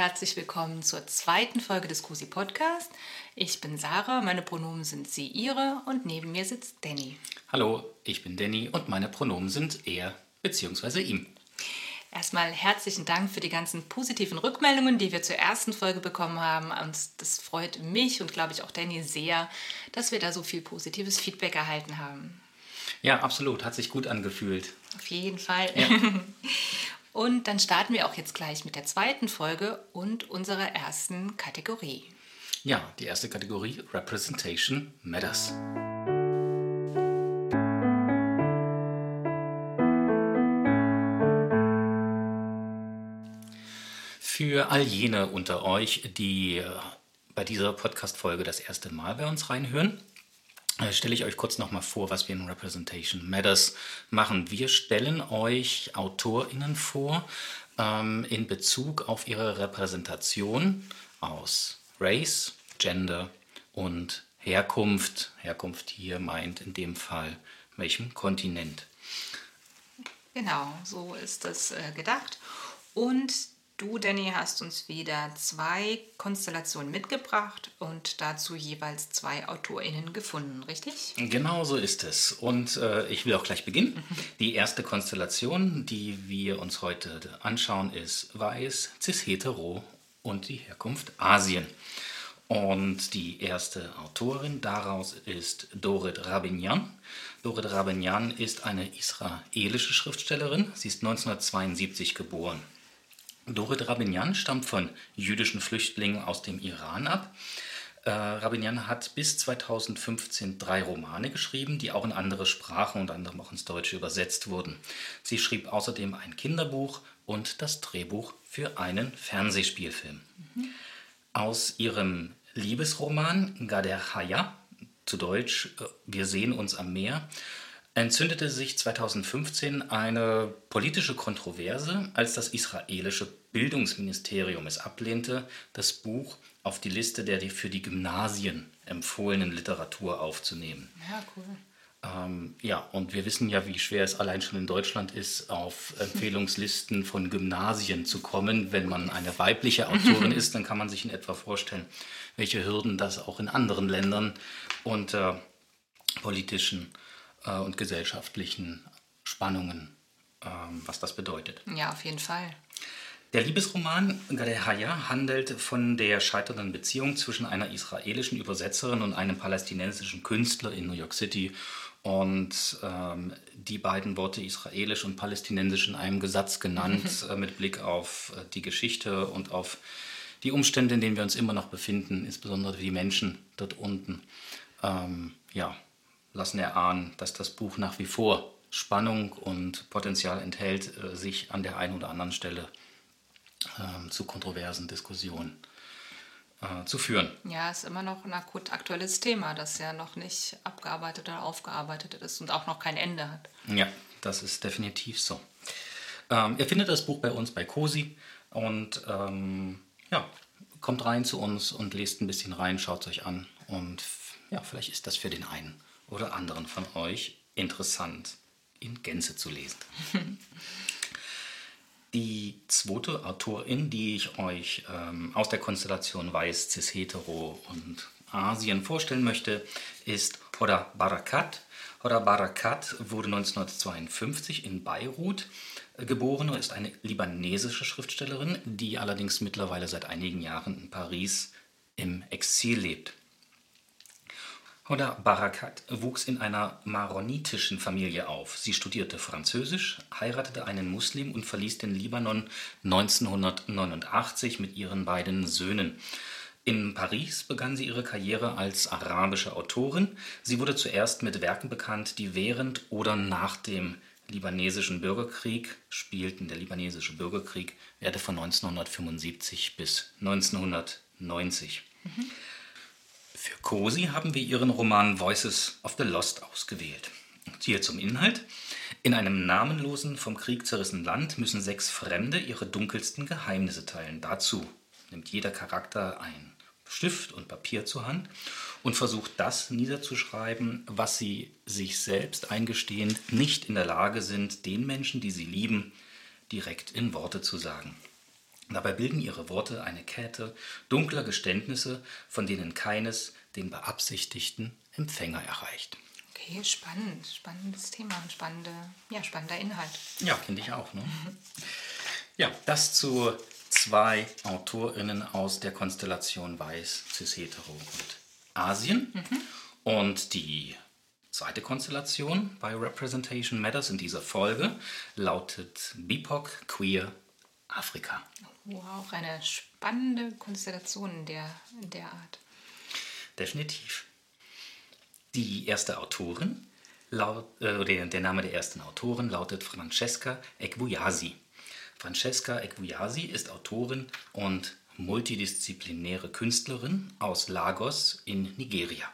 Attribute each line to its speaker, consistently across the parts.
Speaker 1: herzlich willkommen zur zweiten Folge des COSI Podcast. Ich bin Sarah, meine Pronomen sind sie, ihre und neben mir sitzt Danny.
Speaker 2: Hallo, ich bin Danny und meine Pronomen sind er bzw. ihm.
Speaker 1: Erstmal herzlichen Dank für die ganzen positiven Rückmeldungen, die wir zur ersten Folge bekommen haben. Und das freut mich und glaube ich auch Danny sehr, dass wir da so viel positives Feedback erhalten haben.
Speaker 2: Ja, absolut. Hat sich gut angefühlt.
Speaker 1: Auf jeden Fall. Ja. Und dann starten wir auch jetzt gleich mit der zweiten Folge und unserer ersten Kategorie.
Speaker 2: Ja, die erste Kategorie Representation Matters. Für all jene unter euch, die äh, bei dieser Podcast-Folge das erste Mal bei uns reinhören, stelle ich euch kurz nochmal vor, was wir in Representation Matters machen. Wir stellen euch AutorInnen vor ähm, in Bezug auf ihre Repräsentation aus Race, Gender und Herkunft. Herkunft hier meint in dem Fall welchem Kontinent.
Speaker 1: Genau, so ist das äh, gedacht. Und Du, Danny, hast uns wieder zwei Konstellationen mitgebracht und dazu jeweils zwei AutorInnen gefunden, richtig?
Speaker 2: Genau so ist es. Und äh, ich will auch gleich beginnen. Die erste Konstellation, die wir uns heute anschauen, ist weiß, cis-hetero und die Herkunft Asien. Und die erste Autorin daraus ist Dorit Rabinyan. Dorit Rabinyan ist eine israelische Schriftstellerin. Sie ist 1972 geboren. Dorit Rabinyan stammt von jüdischen Flüchtlingen aus dem Iran ab. Äh, Rabinyan hat bis 2015 drei Romane geschrieben, die auch in andere Sprachen, unter anderem auch ins Deutsche übersetzt wurden. Sie schrieb außerdem ein Kinderbuch und das Drehbuch für einen Fernsehspielfilm. Mhm. Aus ihrem Liebesroman Gader Haya, zu Deutsch äh, Wir sehen uns am Meer, entzündete sich 2015 eine politische Kontroverse, als das israelische Bildungsministerium es ablehnte, das Buch auf die Liste der für die Gymnasien empfohlenen Literatur aufzunehmen.
Speaker 1: Ja, cool.
Speaker 2: Ähm, ja, und wir wissen ja, wie schwer es allein schon in Deutschland ist, auf Empfehlungslisten von Gymnasien zu kommen. Wenn man eine weibliche Autorin ist, dann kann man sich in etwa vorstellen, welche Hürden das auch in anderen Ländern unter politischen äh, und gesellschaftlichen Spannungen, äh, was das bedeutet.
Speaker 1: Ja, auf jeden Fall.
Speaker 2: Der Liebesroman Gadehaya handelt von der scheiternden Beziehung zwischen einer israelischen Übersetzerin und einem palästinensischen Künstler in New York City. Und ähm, die beiden Worte israelisch und palästinensisch in einem Gesatz genannt, äh, mit Blick auf äh, die Geschichte und auf die Umstände, in denen wir uns immer noch befinden, insbesondere die Menschen dort unten. Ähm, ja, lassen erahnen, dass das Buch nach wie vor Spannung und Potenzial enthält, äh, sich an der einen oder anderen Stelle äh, zu kontroversen Diskussionen äh, zu führen.
Speaker 1: Ja, ist immer noch ein akut aktuelles Thema, das ja noch nicht abgearbeitet oder aufgearbeitet ist und auch noch kein Ende hat.
Speaker 2: Ja, das ist definitiv so. Ähm, ihr findet das Buch bei uns bei COSI und ähm, ja, kommt rein zu uns und lest ein bisschen rein, schaut es euch an und ja, vielleicht ist das für den einen oder anderen von euch interessant in Gänze zu lesen. Die zweite Autorin, die ich euch ähm, aus der Konstellation Weiß, Cis, Hetero und Asien vorstellen möchte, ist Hoda Barakat. Hoda Barakat wurde 1952 in Beirut äh, geboren und ist eine libanesische Schriftstellerin, die allerdings mittlerweile seit einigen Jahren in Paris im Exil lebt. Hoda Barakat wuchs in einer maronitischen Familie auf. Sie studierte Französisch, heiratete einen Muslim und verließ den Libanon 1989 mit ihren beiden Söhnen. In Paris begann sie ihre Karriere als arabische Autorin. Sie wurde zuerst mit Werken bekannt, die während oder nach dem libanesischen Bürgerkrieg spielten. Der libanesische Bürgerkrieg währte von 1975 bis 1990. Mhm. Für Cosi haben wir ihren Roman Voices of the Lost ausgewählt. Hier zum Inhalt. In einem namenlosen, vom Krieg zerrissenen Land müssen sechs Fremde ihre dunkelsten Geheimnisse teilen. Dazu nimmt jeder Charakter ein Stift und Papier zur Hand und versucht das niederzuschreiben, was sie sich selbst eingestehend nicht in der Lage sind, den Menschen, die sie lieben, direkt in Worte zu sagen. Dabei bilden ihre Worte eine Kette dunkler Geständnisse, von denen keines den beabsichtigten Empfänger erreicht.
Speaker 1: Okay, spannend. Spannendes Thema und spannende, ja, spannender Inhalt.
Speaker 2: Ja, finde ich auch. Ne? Ja, das zu zwei AutorInnen aus der Konstellation Weiß, Cis, Hetero und Asien. Und die zweite Konstellation bei Representation Matters in dieser Folge lautet BIPOC Queer Afrika.
Speaker 1: Wow, eine spannende Konstellation der, der Art.
Speaker 2: Definitiv. Die erste Autorin, laut, äh, oder der Name der ersten Autorin lautet Francesca Ekwuyasi. Francesca Ekwuyasi ist Autorin und multidisziplinäre Künstlerin aus Lagos in Nigeria.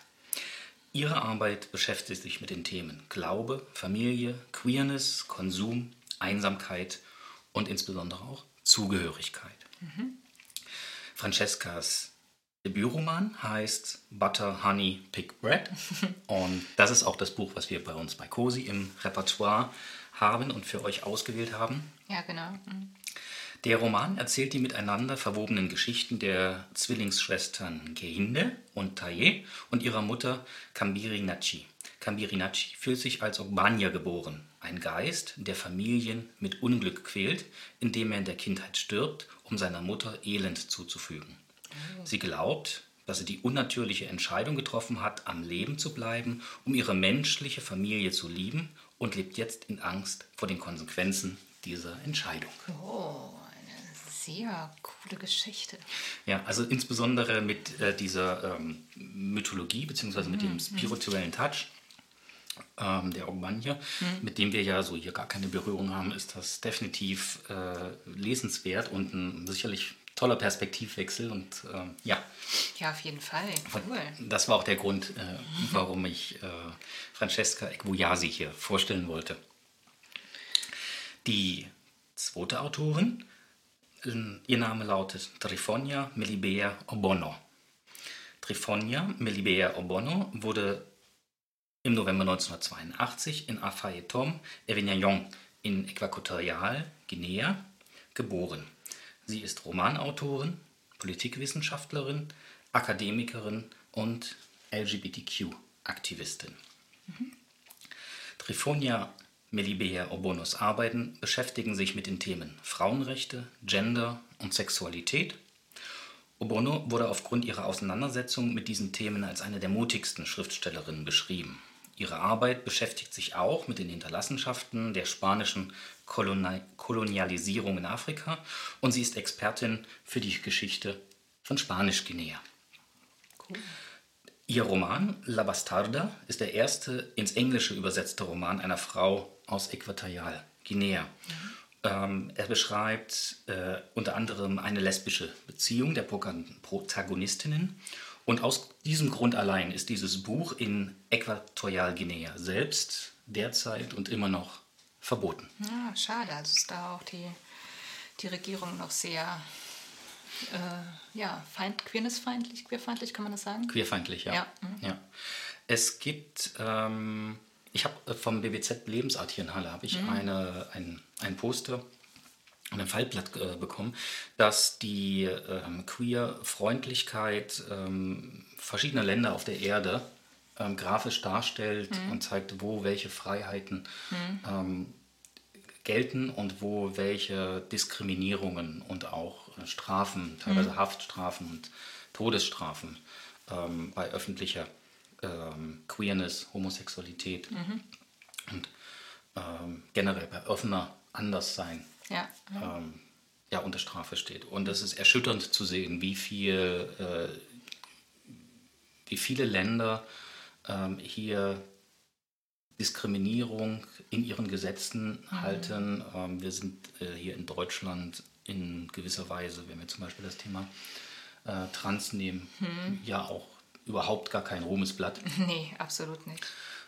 Speaker 2: Ihre Arbeit beschäftigt sich mit den Themen Glaube, Familie, Queerness, Konsum, Einsamkeit und insbesondere auch Zugehörigkeit. Francescas Debütroman heißt Butter, Honey, Pig Bread. Und das ist auch das Buch, was wir bei uns bei COSI im Repertoire haben und für euch ausgewählt haben.
Speaker 1: Ja, genau. Mhm.
Speaker 2: Der Roman erzählt die miteinander verwobenen Geschichten der Zwillingsschwestern Gehinde und Taye und ihrer Mutter Kambiri Nachi. Kambiri Nachi fühlt sich als Ogbanya geboren, ein Geist, der Familien mit Unglück quält, indem er in der Kindheit stirbt, um seiner Mutter Elend zuzufügen. Sie glaubt, dass sie die unnatürliche Entscheidung getroffen hat, am Leben zu bleiben, um ihre menschliche Familie zu lieben und lebt jetzt in Angst vor den Konsequenzen dieser Entscheidung.
Speaker 1: Oh, eine sehr coole Geschichte.
Speaker 2: Ja, also insbesondere mit äh, dieser ähm, Mythologie beziehungsweise mit dem spirituellen Touch ähm, der Ogbanja, mit dem wir ja so hier gar keine Berührung haben, ist das definitiv äh, lesenswert und ein sicherlich toller Perspektivwechsel und ähm, ja,
Speaker 1: Ja, auf jeden Fall. Cool.
Speaker 2: das war auch der Grund, äh, warum ich äh, Francesca Ekwuyasi hier vorstellen wollte. Die zweite Autorin, äh, ihr Name lautet Trifonia Melibea Obono. Trifonia Melibea Obono wurde im November 1982 in Afayetom, Evinayong in Äquatorialguinea geboren. Sie ist Romanautorin, Politikwissenschaftlerin, Akademikerin und LGBTQ-Aktivistin. Trifonia Melibea Obonos Arbeiten beschäftigen sich mit den Themen Frauenrechte, Gender und Sexualität. Obono wurde aufgrund ihrer Auseinandersetzung mit diesen Themen als eine der mutigsten Schriftstellerinnen beschrieben. Ihre Arbeit beschäftigt sich auch mit den Hinterlassenschaften der spanischen Koloni Kolonialisierung in Afrika und sie ist Expertin für die Geschichte von Spanisch-Guinea. Ihr Roman La Bastarda ist der erste ins Englische übersetzte Roman einer Frau aus Äquatorialguinea. Ähm, er beschreibt äh, unter anderem eine lesbische Beziehung der Protagonistinnen. Und aus diesem Grund allein ist dieses Buch in Äquatorialguinea selbst derzeit und immer noch verboten.
Speaker 1: Ja, schade. Also ist da auch die, die Regierung noch sehr äh, ja, feind, queernessfeindlich, queerfeindlich, kann man das sagen?
Speaker 2: Queerfeindlich, ja.
Speaker 1: Ja, mhm.
Speaker 2: ja. Es gibt, ähm, ich habe vom BBZ Lebensart hier in Halle, habe ich eine, ein, ein Poster ein Fallblatt äh, bekommen, das die ähm, Queer-Freundlichkeit ähm, verschiedener Länder auf der Erde ähm, grafisch darstellt und zeigt, wo welche Freiheiten ähm, gelten und wo welche Diskriminierungen und auch äh, Strafen, teilweise Haftstrafen und Todesstrafen ähm, bei öffentlicher ähm, Queerness, Homosexualität und ähm, generell bei offener Anderssein
Speaker 1: Ja.
Speaker 2: ähm, ja, unter Strafe steht. Und es ist erschütternd zu sehen, wie viel, äh, wie viele Länder ähm, hier Diskriminierung in ihren Gesetzen halten. Ähm, wir sind äh, hier in Deutschland in gewisser Weise, wenn wir zum Beispiel das Thema äh, Trans nehmen, ja auch überhaupt gar kein Ruhmesblatt.
Speaker 1: Nee, absolut nicht.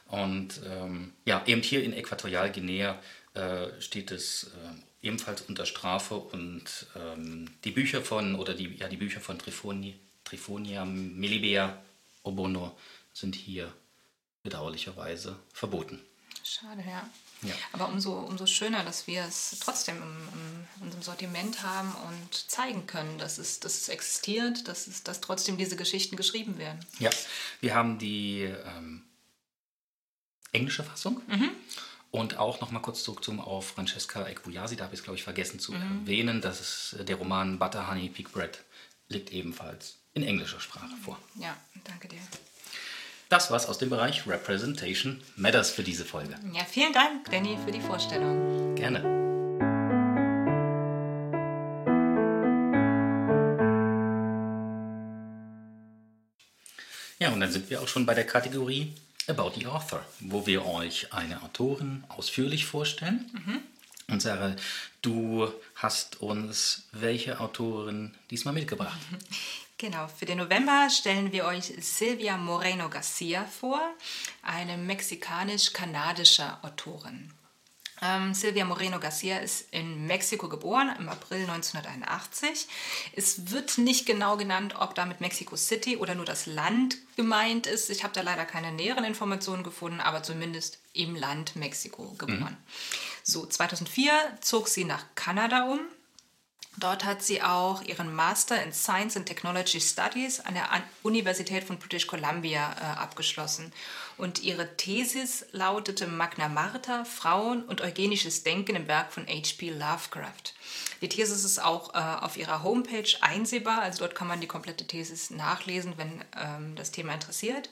Speaker 2: Und ähm, ja, eben hier in Äquatorialguinea äh, steht es äh, ebenfalls unter Strafe und ähm, die Bücher von oder die, ja, die Bücher von Trifoni, Trifonia Melibea Obono sind hier bedauerlicherweise verboten.
Speaker 1: Schade, ja.
Speaker 2: Ja.
Speaker 1: Aber umso, umso schöner, dass wir es trotzdem in unserem Sortiment haben und zeigen können, dass es, dass es existiert, dass, es, dass trotzdem diese Geschichten geschrieben werden.
Speaker 2: Ja, wir haben die ähm, englische Fassung. Und auch noch mal kurz zurück zum auf Francesca Equuyasi, da habe ich es, glaube ich, vergessen zu erwähnen, dass es, der Roman Butter, Honey, Pig Bread liegt ebenfalls in englischer Sprache vor.
Speaker 1: Ja, danke dir.
Speaker 2: Das war's aus dem Bereich Representation Matters für diese Folge.
Speaker 1: Ja, vielen Dank, Danny, für die Vorstellung.
Speaker 2: Gerne. Ja, und dann sind wir auch schon bei der Kategorie About the Author, wo wir euch eine Autorin ausführlich vorstellen. Und Sarah, du hast uns welche Autorin diesmal mitgebracht?
Speaker 1: Genau, für den November stellen wir euch Silvia Moreno Garcia vor, eine mexikanisch-kanadische Autorin. Ähm, Silvia Moreno Garcia ist in Mexiko geboren, im April 1981. Es wird nicht genau genannt, ob damit Mexico City oder nur das Land gemeint ist. Ich habe da leider keine näheren Informationen gefunden, aber zumindest im Land Mexiko geboren. So, 2004 zog sie nach Kanada um. Dort hat sie auch ihren Master in Science and Technology Studies an der Universität von British Columbia äh, abgeschlossen. Und ihre Thesis lautete Magna Martha, Frauen und eugenisches Denken im Werk von H.P. Lovecraft. Die Thesis ist auch äh, auf ihrer Homepage einsehbar, also dort kann man die komplette Thesis nachlesen, wenn ähm, das Thema interessiert.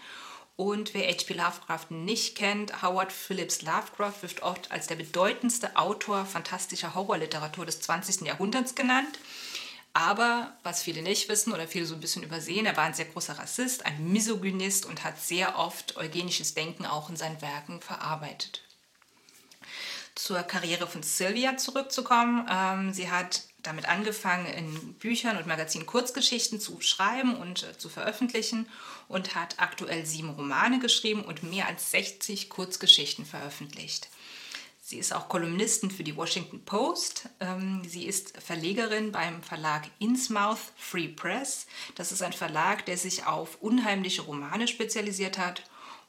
Speaker 1: Und wer H.P. Lovecraft nicht kennt, Howard Phillips Lovecraft wird oft als der bedeutendste Autor fantastischer Horrorliteratur des 20. Jahrhunderts genannt. Aber was viele nicht wissen oder viele so ein bisschen übersehen, er war ein sehr großer Rassist, ein Misogynist und hat sehr oft eugenisches Denken auch in seinen Werken verarbeitet zur Karriere von Sylvia zurückzukommen. Ähm, sie hat damit angefangen, in Büchern und Magazinen Kurzgeschichten zu schreiben und äh, zu veröffentlichen und hat aktuell sieben Romane geschrieben und mehr als 60 Kurzgeschichten veröffentlicht. Sie ist auch Kolumnistin für die Washington Post. Ähm, sie ist Verlegerin beim Verlag Innsmouth Free Press. Das ist ein Verlag, der sich auf unheimliche Romane spezialisiert hat.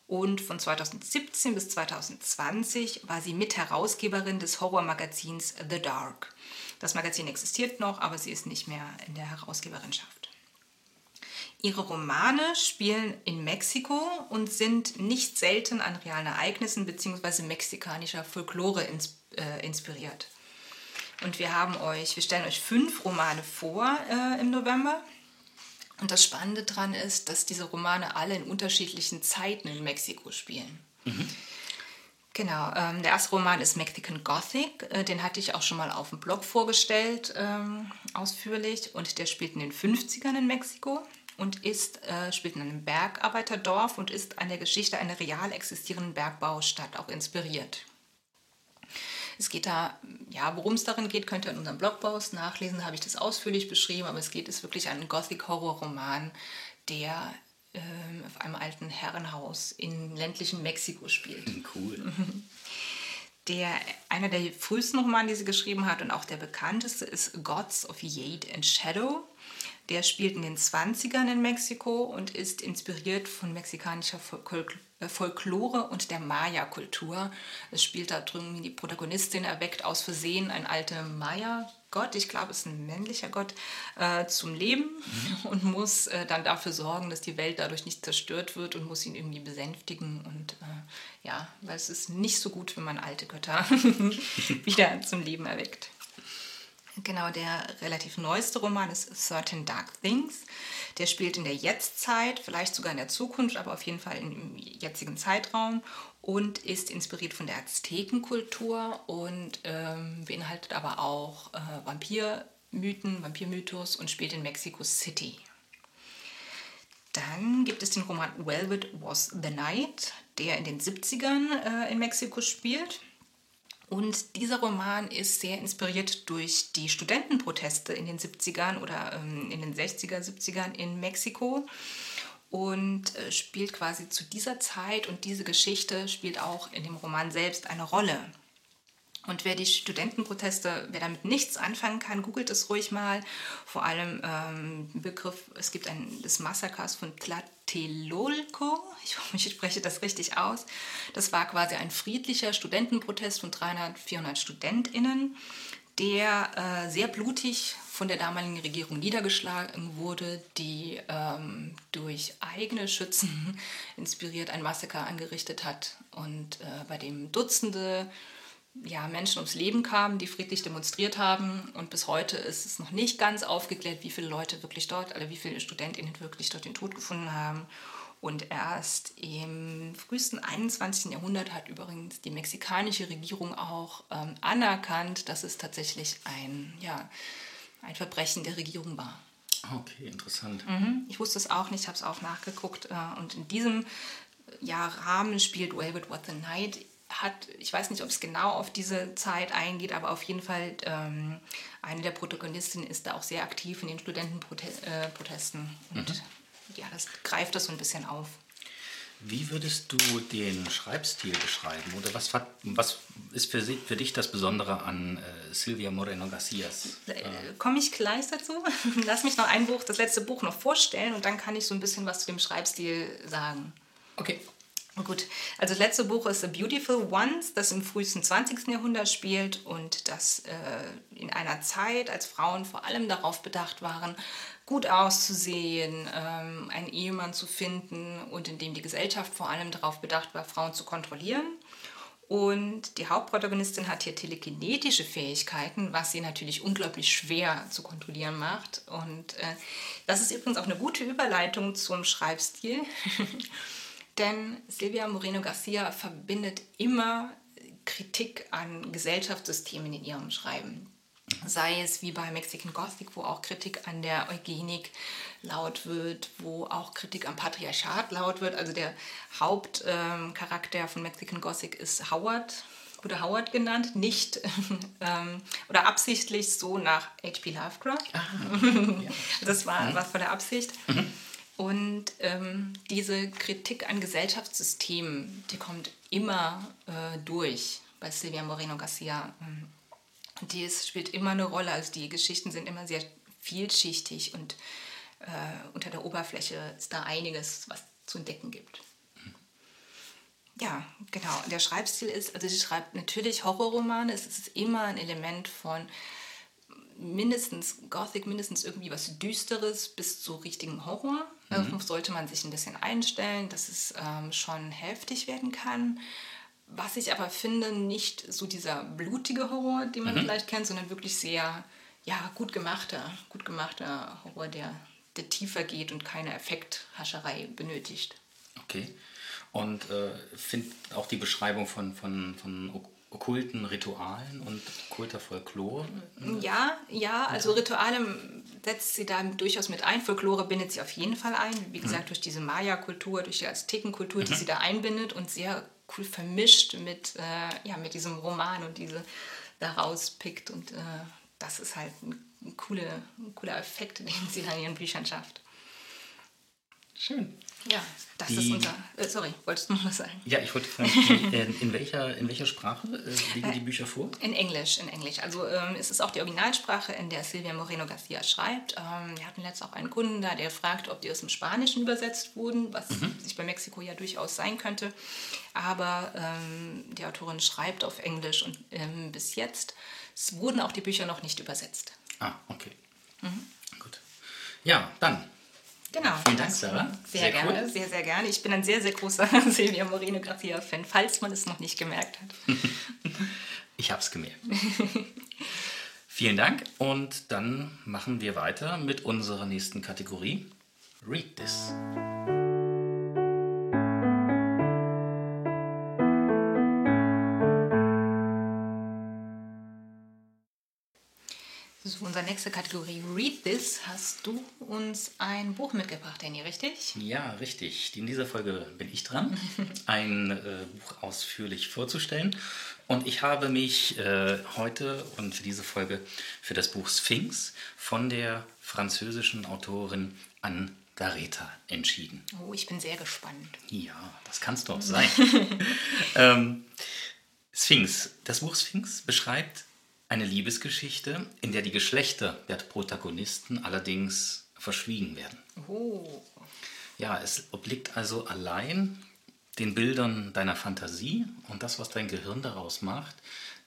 Speaker 1: Und von 2017 bis 2020 war sie Mitherausgeberin des Horrormagazins The Dark. Das Magazin existiert noch, aber sie ist nicht mehr in der Herausgeberinschaft. Ihre Romane spielen in Mexiko und sind nicht selten an realen Ereignissen bzw. mexikanischer Folklore ins, äh, inspiriert. Und wir haben euch, wir stellen euch fünf Romane vor äh, im November. Und das Spannende daran ist, dass diese Romane alle in unterschiedlichen Zeiten in Mexiko spielen. Genau, ähm, der erste Roman ist Mexican Gothic. Äh, den hatte ich auch schon mal auf dem Blog vorgestellt, ähm, ausführlich. Und der spielt in den 50ern in Mexiko und ist, äh, spielt in einem Bergarbeiterdorf und ist an der Geschichte einer real existierenden Bergbaustadt auch inspiriert. Es geht da, ja, worum es darin geht, könnt ihr in unserem Blogpost nachlesen, da habe ich das ausführlich beschrieben, aber es geht es wirklich einen Gothic-Horror-Roman, der ähm, auf einem alten Herrenhaus in ländlichen Mexiko spielt.
Speaker 2: Cool.
Speaker 1: Der, einer der frühesten Romane, die sie geschrieben hat und auch der bekannteste ist Gods of Jade and Shadow. Der spielt in den 20ern in Mexiko und ist inspiriert von mexikanischer äh, Folklore und der Maya-Kultur. Es spielt da drüben die Protagonistin erweckt aus Versehen ein alter Maya-Gott, ich glaube, es ist ein männlicher Gott, äh, zum Leben und muss äh, dann dafür sorgen, dass die Welt dadurch nicht zerstört wird und muss ihn irgendwie besänftigen. Und äh, ja, weil es ist nicht so gut, wenn man alte Götter wieder zum Leben erweckt. Genau, der relativ neueste Roman ist Certain Dark Things. Der spielt in der Jetztzeit, vielleicht sogar in der Zukunft, aber auf jeden Fall im jetzigen Zeitraum und ist inspiriert von der Aztekenkultur und ähm, beinhaltet aber auch äh, Vampirmythen, Vampirmythos und spielt in Mexico City. Dann gibt es den Roman Velvet Was the Night, der in den 70ern äh, in Mexiko spielt. Und dieser Roman ist sehr inspiriert durch die Studentenproteste in den 70ern oder ähm, in den 60er, 70ern in Mexiko und äh, spielt quasi zu dieser Zeit und diese Geschichte spielt auch in dem Roman selbst eine Rolle. Und wer die Studentenproteste, wer damit nichts anfangen kann, googelt es ruhig mal. Vor allem ähm, Begriff, es gibt ein, des Massakers von Tla Tlatelolco, ich hoffe, ich spreche das richtig aus. Das war quasi ein friedlicher Studentenprotest von 300, 400 StudentInnen, der äh, sehr blutig von der damaligen Regierung niedergeschlagen wurde, die ähm, durch eigene Schützen inspiriert ein Massaker angerichtet hat und äh, bei dem Dutzende ja, Menschen ums Leben kamen, die friedlich demonstriert haben. Und bis heute ist es noch nicht ganz aufgeklärt, wie viele Leute wirklich dort, oder wie viele StudentInnen wirklich dort den Tod gefunden haben. Und erst im frühesten 21. Jahrhundert hat übrigens die mexikanische Regierung auch ähm, anerkannt, dass es tatsächlich ein, ja, ein Verbrechen der Regierung war.
Speaker 2: Okay, interessant.
Speaker 1: Mhm. Ich wusste es auch nicht, habe es auch nachgeguckt. Äh, und in diesem ja, Rahmen spielt Velvet What the Night hat, ich weiß nicht, ob es genau auf diese Zeit eingeht, aber auf jeden Fall ähm, eine der Protagonistinnen ist da auch sehr aktiv in den Studentenprotesten. Äh, und mhm. ja, das greift das so ein bisschen auf.
Speaker 2: Wie würdest du den Schreibstil beschreiben? Oder was, was ist für, für dich das Besondere an äh, Silvia Moreno Garcias?
Speaker 1: Äh, Komme ich gleich dazu? Lass mich noch ein Buch, das letzte Buch noch vorstellen und dann kann ich so ein bisschen was zu dem Schreibstil sagen.
Speaker 2: Okay.
Speaker 1: Gut, also das letzte Buch ist The Beautiful Ones, das im frühesten 20. Jahrhundert spielt und das äh, in einer Zeit, als Frauen vor allem darauf bedacht waren, gut auszusehen, ähm, einen Ehemann zu finden und in dem die Gesellschaft vor allem darauf bedacht war, Frauen zu kontrollieren. Und die Hauptprotagonistin hat hier telekinetische Fähigkeiten, was sie natürlich unglaublich schwer zu kontrollieren macht. Und äh, das ist übrigens auch eine gute Überleitung zum Schreibstil. Denn Silvia Moreno Garcia verbindet immer Kritik an Gesellschaftssystemen in ihrem Schreiben. Sei es wie bei Mexican Gothic, wo auch Kritik an der Eugenik laut wird, wo auch Kritik am Patriarchat laut wird. Also der Hauptcharakter ähm, von Mexican Gothic ist Howard, wurde Howard genannt, nicht ähm, oder absichtlich so nach H.P. Lovecraft. Ah, ja. Das war, war von der Absicht. Mhm. Und ähm, diese Kritik an Gesellschaftssystemen, die kommt immer äh, durch bei Silvia Moreno Garcia. Die ist, spielt immer eine Rolle. Also die Geschichten sind immer sehr vielschichtig und äh, unter der Oberfläche ist da einiges, was zu entdecken gibt. Ja, genau. Der Schreibstil ist, also sie schreibt natürlich Horrorromane. Es ist immer ein Element von mindestens Gothic, mindestens irgendwie was Düsteres bis zu richtigem Horror. Mhm. Darauf sollte man sich ein bisschen einstellen, dass es ähm, schon heftig werden kann. Was ich aber finde, nicht so dieser blutige Horror, den man mhm. vielleicht kennt, sondern wirklich sehr ja, gut gemachter, gut gemachter Horror, der, der tiefer geht und keine Effekthascherei benötigt.
Speaker 2: Okay. Und äh, finde auch die Beschreibung von, von, von okkulten Ritualen und okkulter Folklore?
Speaker 1: Ja, ja, also Rituale setzt sie da durchaus mit ein. Folklore bindet sie auf jeden Fall ein. Wie gesagt, mhm. durch diese Maya-Kultur, durch die Aztekenkultur, die mhm. sie da einbindet und sehr cool vermischt mit, äh, ja, mit diesem Roman und diese da rauspickt. Und äh, das ist halt ein, ein, coole, ein cooler Effekt, den sie da in ihren Büchern schafft.
Speaker 2: Schön.
Speaker 1: Ja, das die, ist unser. Äh, sorry, wolltest du noch was sagen?
Speaker 2: Ja, ich wollte fragen, in, in, welcher, in welcher Sprache äh, liegen die Bücher vor?
Speaker 1: In Englisch, in Englisch. Also ähm, es ist auch die Originalsprache, in der Silvia Moreno Garcia schreibt. Ähm, wir hatten letztens auch einen Kunden da, der fragt, ob die aus dem Spanischen übersetzt wurden, was mhm. sich bei Mexiko ja durchaus sein könnte. Aber ähm, die Autorin schreibt auf Englisch und ähm, bis jetzt wurden auch die Bücher noch nicht übersetzt.
Speaker 2: Ah, okay. Mhm. Gut. Ja, dann
Speaker 1: Genau.
Speaker 2: Vielen Dank, Sarah.
Speaker 1: Sehr, sehr gerne, cool. sehr, sehr gerne. Ich bin ein sehr, sehr großer Silvia Moreno Garcia-Fan, falls man es noch nicht gemerkt hat.
Speaker 2: ich habe es gemerkt. Vielen Dank und dann machen wir weiter mit unserer nächsten Kategorie. Read This.
Speaker 1: Unsere nächste Kategorie Read This. Hast du uns ein Buch mitgebracht, Danny, richtig?
Speaker 2: Ja, richtig. In dieser Folge bin ich dran, ein äh, Buch ausführlich vorzustellen. Und ich habe mich äh, heute und für diese Folge für das Buch Sphinx von der französischen Autorin Anne Gareta entschieden.
Speaker 1: Oh, ich bin sehr gespannt.
Speaker 2: Ja, das kann es doch sein. ähm, Sphinx. Das Buch Sphinx beschreibt eine Liebesgeschichte, in der die Geschlechter der Protagonisten allerdings verschwiegen werden.
Speaker 1: Oh.
Speaker 2: Ja, es obliegt also allein den Bildern deiner Fantasie und das, was dein Gehirn daraus macht,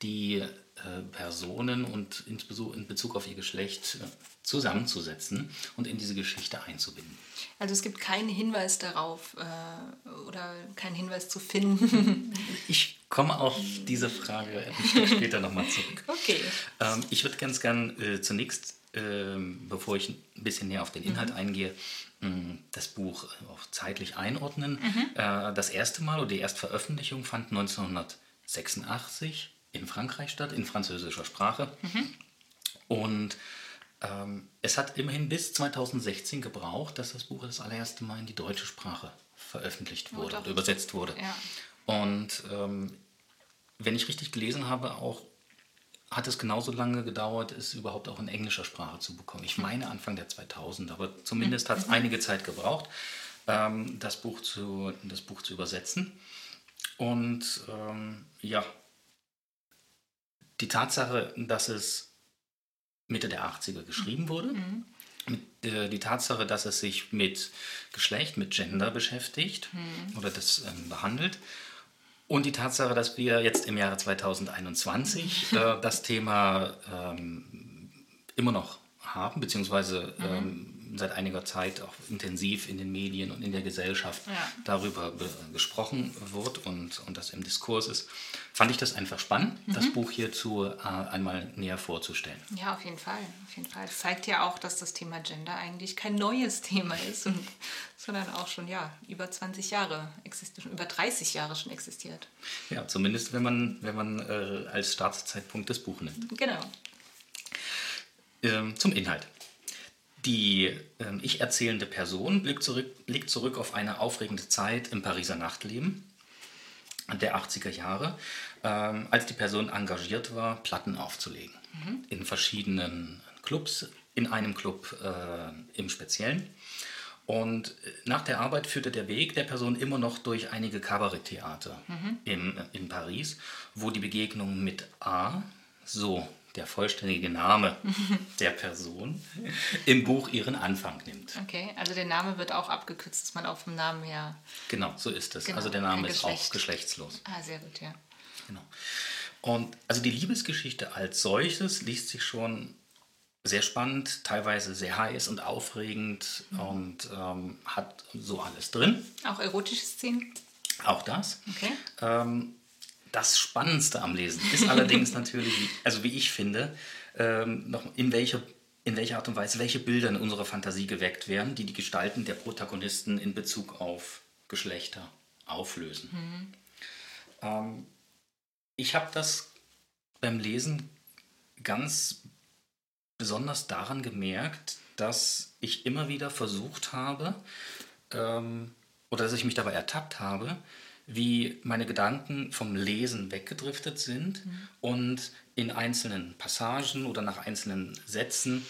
Speaker 2: die äh, Personen und in Bezug auf ihr Geschlecht äh, zusammenzusetzen und in diese Geschichte einzubinden.
Speaker 1: Also es gibt keinen Hinweis darauf äh, oder keinen Hinweis zu finden.
Speaker 2: ich komme auf diese Frage ein Stück später nochmal zurück.
Speaker 1: Okay.
Speaker 2: Ähm, ich würde ganz gern äh, zunächst, äh, bevor ich ein bisschen näher auf den Inhalt mhm. eingehe, das Buch auch zeitlich einordnen. Mhm. Äh, das erste Mal oder die Erstveröffentlichung fand 1986 in Frankreich statt, in französischer Sprache. Mhm. Und ähm, es hat immerhin bis 2016 gebraucht, dass das Buch das allererste Mal in die deutsche Sprache veröffentlicht wurde oh, oder übersetzt wurde. Ja. Und ähm, wenn ich richtig gelesen habe, auch hat es genauso lange gedauert, es überhaupt auch in englischer Sprache zu bekommen. Ich meine Anfang der 2000, aber zumindest hat es mhm. einige Zeit gebraucht, ähm, das, Buch zu, das Buch zu übersetzen. Und ähm, ja, die Tatsache, dass es Mitte der 80er geschrieben wurde, mhm. äh, die Tatsache, dass es sich mit Geschlecht, mit Gender beschäftigt mhm. oder das ähm, behandelt und die Tatsache, dass wir jetzt im Jahre 2021 äh, das Thema ähm, immer noch haben, beziehungsweise mhm. ähm, seit einiger Zeit auch intensiv in den Medien und in der Gesellschaft ja. darüber gesprochen wird und, und das im Diskurs ist, fand ich das einfach spannend, mhm. das Buch hierzu äh, einmal näher vorzustellen.
Speaker 1: Ja, auf jeden Fall. Auf jeden Fall. Das zeigt ja auch, dass das Thema Gender eigentlich kein neues Thema ist, und, sondern auch schon ja, über 20 Jahre existiert, über 30 Jahre schon existiert.
Speaker 2: Ja, zumindest wenn man, wenn man äh, als Startzeitpunkt das Buch nimmt.
Speaker 1: Genau.
Speaker 2: Ähm, zum Inhalt. Die äh, ich erzählende Person blickt zurück, blickt zurück auf eine aufregende Zeit im Pariser Nachtleben der 80er Jahre, ähm, als die Person engagiert war, Platten aufzulegen. Mhm. In verschiedenen Clubs, in einem Club äh, im Speziellen. Und nach der Arbeit führte der Weg der Person immer noch durch einige Kabaretttheater mhm. in, in Paris, wo die Begegnung mit A, so der vollständige Name der Person im Buch ihren Anfang nimmt.
Speaker 1: Okay, also der Name wird auch abgekürzt, dass man auch vom Namen her.
Speaker 2: Genau, so ist es. Genau, also der Name ist auch geschlechtslos.
Speaker 1: Ah, sehr gut, ja.
Speaker 2: Genau. Und also die Liebesgeschichte als solches liest sich schon sehr spannend, teilweise sehr heiß und aufregend mhm. und ähm, hat so alles drin.
Speaker 1: Auch erotische Szenen?
Speaker 2: Auch das.
Speaker 1: Okay.
Speaker 2: Ähm, das Spannendste am Lesen ist allerdings natürlich, also wie ich finde, ähm, noch in welcher, in welcher Art und Weise, welche Bilder in unserer Fantasie geweckt werden, die die Gestalten der Protagonisten in Bezug auf Geschlechter auflösen. Mhm. Ähm, ich habe das beim Lesen ganz besonders daran gemerkt, dass ich immer wieder versucht habe, ähm, oder dass ich mich dabei ertappt habe, wie meine Gedanken vom Lesen weggedriftet sind mhm. und in einzelnen Passagen oder nach einzelnen Sätzen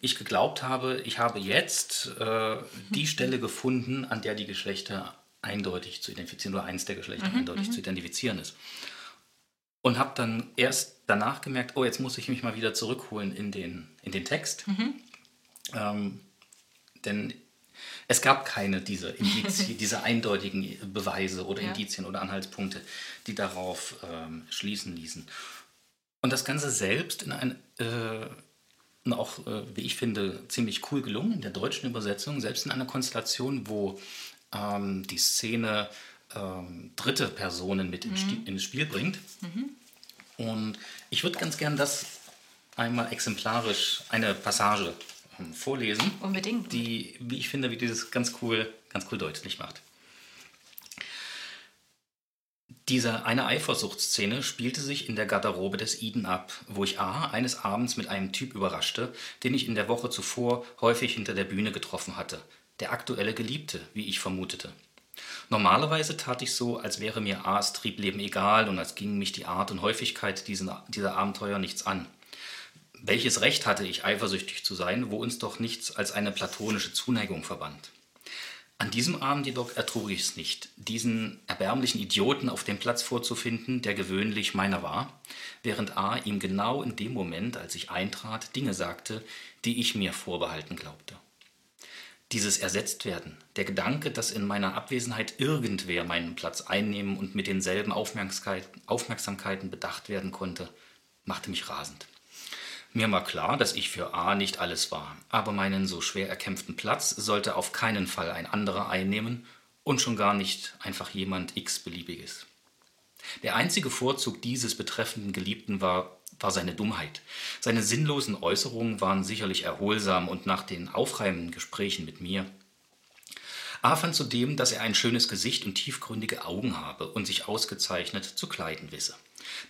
Speaker 2: ich geglaubt habe, ich habe jetzt äh, die Stelle gefunden, an der die Geschlechter eindeutig zu identifizieren oder eins der Geschlechter mhm. eindeutig mhm. zu identifizieren ist. Und habe dann erst danach gemerkt, oh, jetzt muss ich mich mal wieder zurückholen in den, in den Text. Mhm. Ähm, denn es gab keine dieser, Indizien, diese eindeutigen Beweise oder ja. Indizien oder Anhaltspunkte, die darauf ähm, schließen ließen. Und das Ganze selbst in ein, äh, auch, äh, wie ich finde, ziemlich cool gelungen in der deutschen Übersetzung, selbst in einer Konstellation, wo ähm, die Szene ähm, dritte Personen mit mhm. ins Spiel bringt. Mhm. Und ich würde ganz gern das einmal exemplarisch, eine Passage vorlesen.
Speaker 1: Unbedingt.
Speaker 2: Die, wie ich finde, wie dieses ganz cool, ganz cool deutlich macht. Diese eine Eifersuchtsszene spielte sich in der Garderobe des Eden ab, wo ich A. eines Abends mit einem Typ überraschte, den ich in der Woche zuvor häufig hinter der Bühne getroffen hatte. Der aktuelle Geliebte, wie ich vermutete. Normalerweise tat ich so, als wäre mir A.s Triebleben egal und als gingen mich die Art und Häufigkeit dieser Abenteuer nichts an. Welches Recht hatte ich, eifersüchtig zu sein, wo uns doch nichts als eine platonische Zuneigung verband? An diesem Abend jedoch ertrug ich es nicht, diesen erbärmlichen Idioten auf dem Platz vorzufinden, der gewöhnlich meiner war, während A ihm genau in dem Moment, als ich eintrat, Dinge sagte, die ich mir vorbehalten glaubte. dieses Ersetztwerden, der Gedanke, dass in meiner Abwesenheit irgendwer meinen Platz einnehmen und mit denselben Aufmerksamkeit, Aufmerksamkeiten bedacht werden konnte, machte mich rasend. Mir war klar, dass ich für A nicht alles war, aber meinen so schwer erkämpften Platz sollte auf keinen Fall ein anderer einnehmen und schon gar nicht einfach jemand x-beliebiges. Der einzige Vorzug dieses betreffenden Geliebten war, war seine Dummheit. Seine sinnlosen Äußerungen waren sicherlich erholsam und nach den aufreibenden Gesprächen mit mir. A fand zudem, dass er ein schönes Gesicht und tiefgründige Augen habe und sich ausgezeichnet zu kleiden wisse.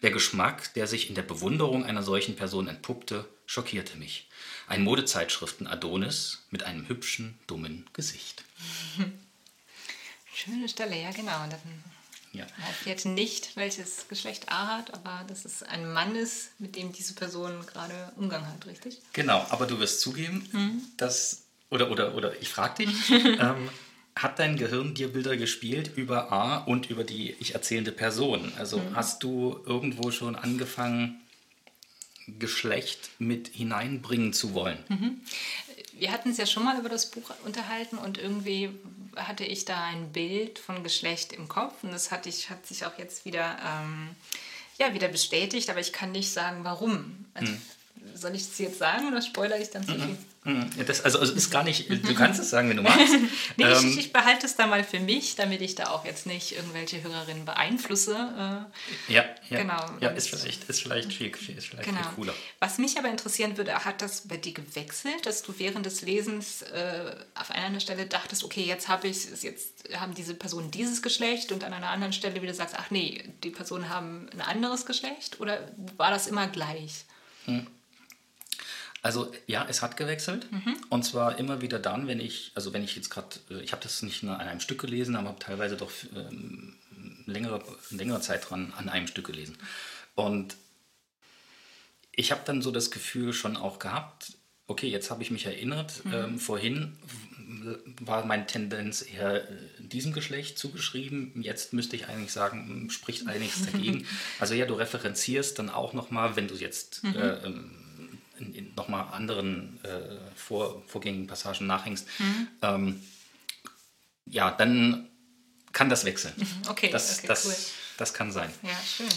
Speaker 2: Der Geschmack, der sich in der Bewunderung einer solchen Person entpuppte, schockierte mich. Ein Modezeitschriften-Adonis mit einem hübschen, dummen Gesicht.
Speaker 1: Schöne Stelle, ja genau. Dann ja. erfährt nicht, welches Geschlecht A hat, aber dass es ein Mann ist, mit dem diese Person gerade Umgang hat, richtig?
Speaker 2: Genau, aber du wirst zugeben, mhm. dass, oder, oder, oder ich frage dich, ähm, hat dein Gehirn dir Bilder gespielt über A und über die ich erzählende Person? Also mhm. hast du irgendwo schon angefangen, Geschlecht mit hineinbringen zu wollen?
Speaker 1: Mhm. Wir hatten es ja schon mal über das Buch unterhalten und irgendwie hatte ich da ein Bild von Geschlecht im Kopf und das hatte ich, hat sich auch jetzt wieder, ähm, ja, wieder bestätigt, aber ich kann nicht sagen, warum. Also, mhm. Soll ich es jetzt sagen oder spoilere ich dann zu viel?
Speaker 2: Mhm. Das, also, also ist gar nicht, du kannst es sagen, wenn du magst.
Speaker 1: nee, ähm, ich, ich, behalte es da mal für mich, damit ich da auch jetzt nicht irgendwelche Hörerinnen beeinflusse.
Speaker 2: Äh, ja, ja, genau. Ja, ist vielleicht, ist vielleicht, viel, ist vielleicht genau. viel cooler.
Speaker 1: Was mich aber interessieren würde, hat das bei dir gewechselt, dass du während des Lesens äh, auf einer Stelle dachtest, okay, jetzt habe ich jetzt haben diese Personen dieses Geschlecht und an einer anderen Stelle wieder sagst, ach nee, die Personen haben ein anderes Geschlecht? Oder war das immer gleich? Hm.
Speaker 2: Also ja, es hat gewechselt. Mhm. Und zwar immer wieder dann, wenn ich, also wenn ich jetzt gerade, äh, ich habe das nicht nur an einem Stück gelesen, aber habe teilweise doch ähm, längere, längere Zeit dran an einem Stück gelesen. Und ich habe dann so das Gefühl schon auch gehabt, okay, jetzt habe ich mich erinnert, mhm. ähm, vorhin war meine Tendenz eher äh, diesem Geschlecht zugeschrieben. Jetzt müsste ich eigentlich sagen, spricht einiges dagegen. Also ja, du referenzierst dann auch nochmal, wenn du jetzt mhm. äh, ähm, nochmal anderen äh, vor, vorgängigen Passagen nachhängst, mhm. ähm, ja, dann kann das wechseln.
Speaker 1: Mhm. Okay,
Speaker 2: das,
Speaker 1: okay,
Speaker 2: das,
Speaker 1: cool.
Speaker 2: das kann sein.
Speaker 1: Ja, schön.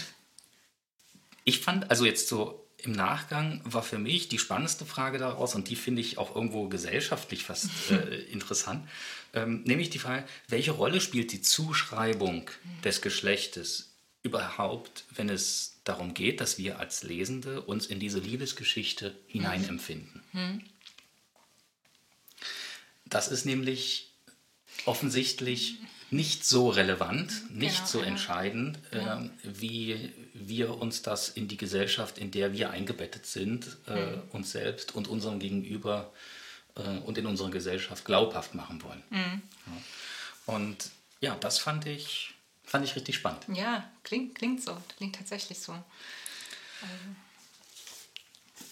Speaker 2: Ich fand, also jetzt so im Nachgang war für mich die spannendste Frage daraus, und die finde ich auch irgendwo gesellschaftlich fast äh, interessant, ähm, nämlich die Frage, welche Rolle spielt die Zuschreibung mhm. des Geschlechtes überhaupt, wenn es darum geht, dass wir als Lesende uns in diese Liebesgeschichte hineinempfinden. Mhm. Das ist nämlich offensichtlich nicht so relevant, nicht genau, so ja. entscheidend, ja. Äh, wie wir uns das in die Gesellschaft, in der wir eingebettet sind, äh, mhm. uns selbst und unserem Gegenüber äh, und in unserer Gesellschaft glaubhaft machen wollen. Mhm. Ja. Und ja, das fand ich Fand ich richtig spannend.
Speaker 1: Ja, klingt, klingt so. Klingt tatsächlich so. Also.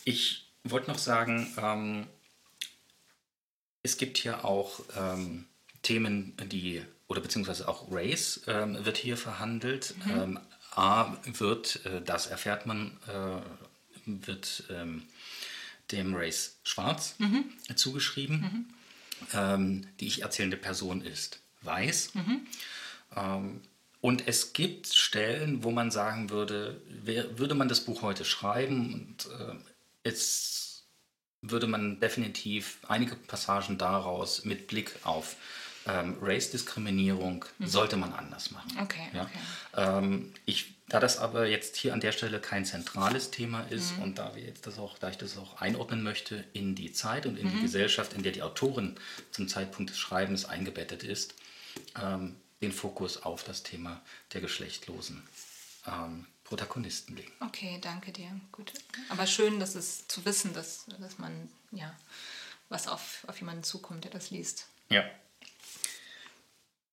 Speaker 2: Ich wollte noch sagen, ähm, es gibt hier auch ähm, Themen, die, oder beziehungsweise auch Race ähm, wird hier verhandelt. Mhm. Ähm, A wird, äh, das erfährt man, äh, wird ähm, dem Race Schwarz mhm. zugeschrieben. Mhm. Ähm, die ich erzählende Person ist weiß. Mhm. Und es gibt Stellen, wo man sagen würde, wer, würde man das Buch heute schreiben und äh, es würde man definitiv einige Passagen daraus mit Blick auf ähm, Race-Diskriminierung mhm. sollte man anders machen.
Speaker 1: Okay,
Speaker 2: ja?
Speaker 1: okay.
Speaker 2: Ähm, ich, da das aber jetzt hier an der Stelle kein zentrales Thema ist mhm. und da wir jetzt das auch, da ich das auch einordnen möchte in die Zeit und in mhm. die Gesellschaft, in der die Autorin zum Zeitpunkt des Schreibens eingebettet ist, ähm, den Fokus auf das Thema der geschlechtlosen ähm, Protagonisten legen.
Speaker 1: Okay, danke dir. Gut. Aber schön, dass es zu wissen, dass, dass man ja was auf, auf jemanden zukommt, der das liest.
Speaker 2: Ja.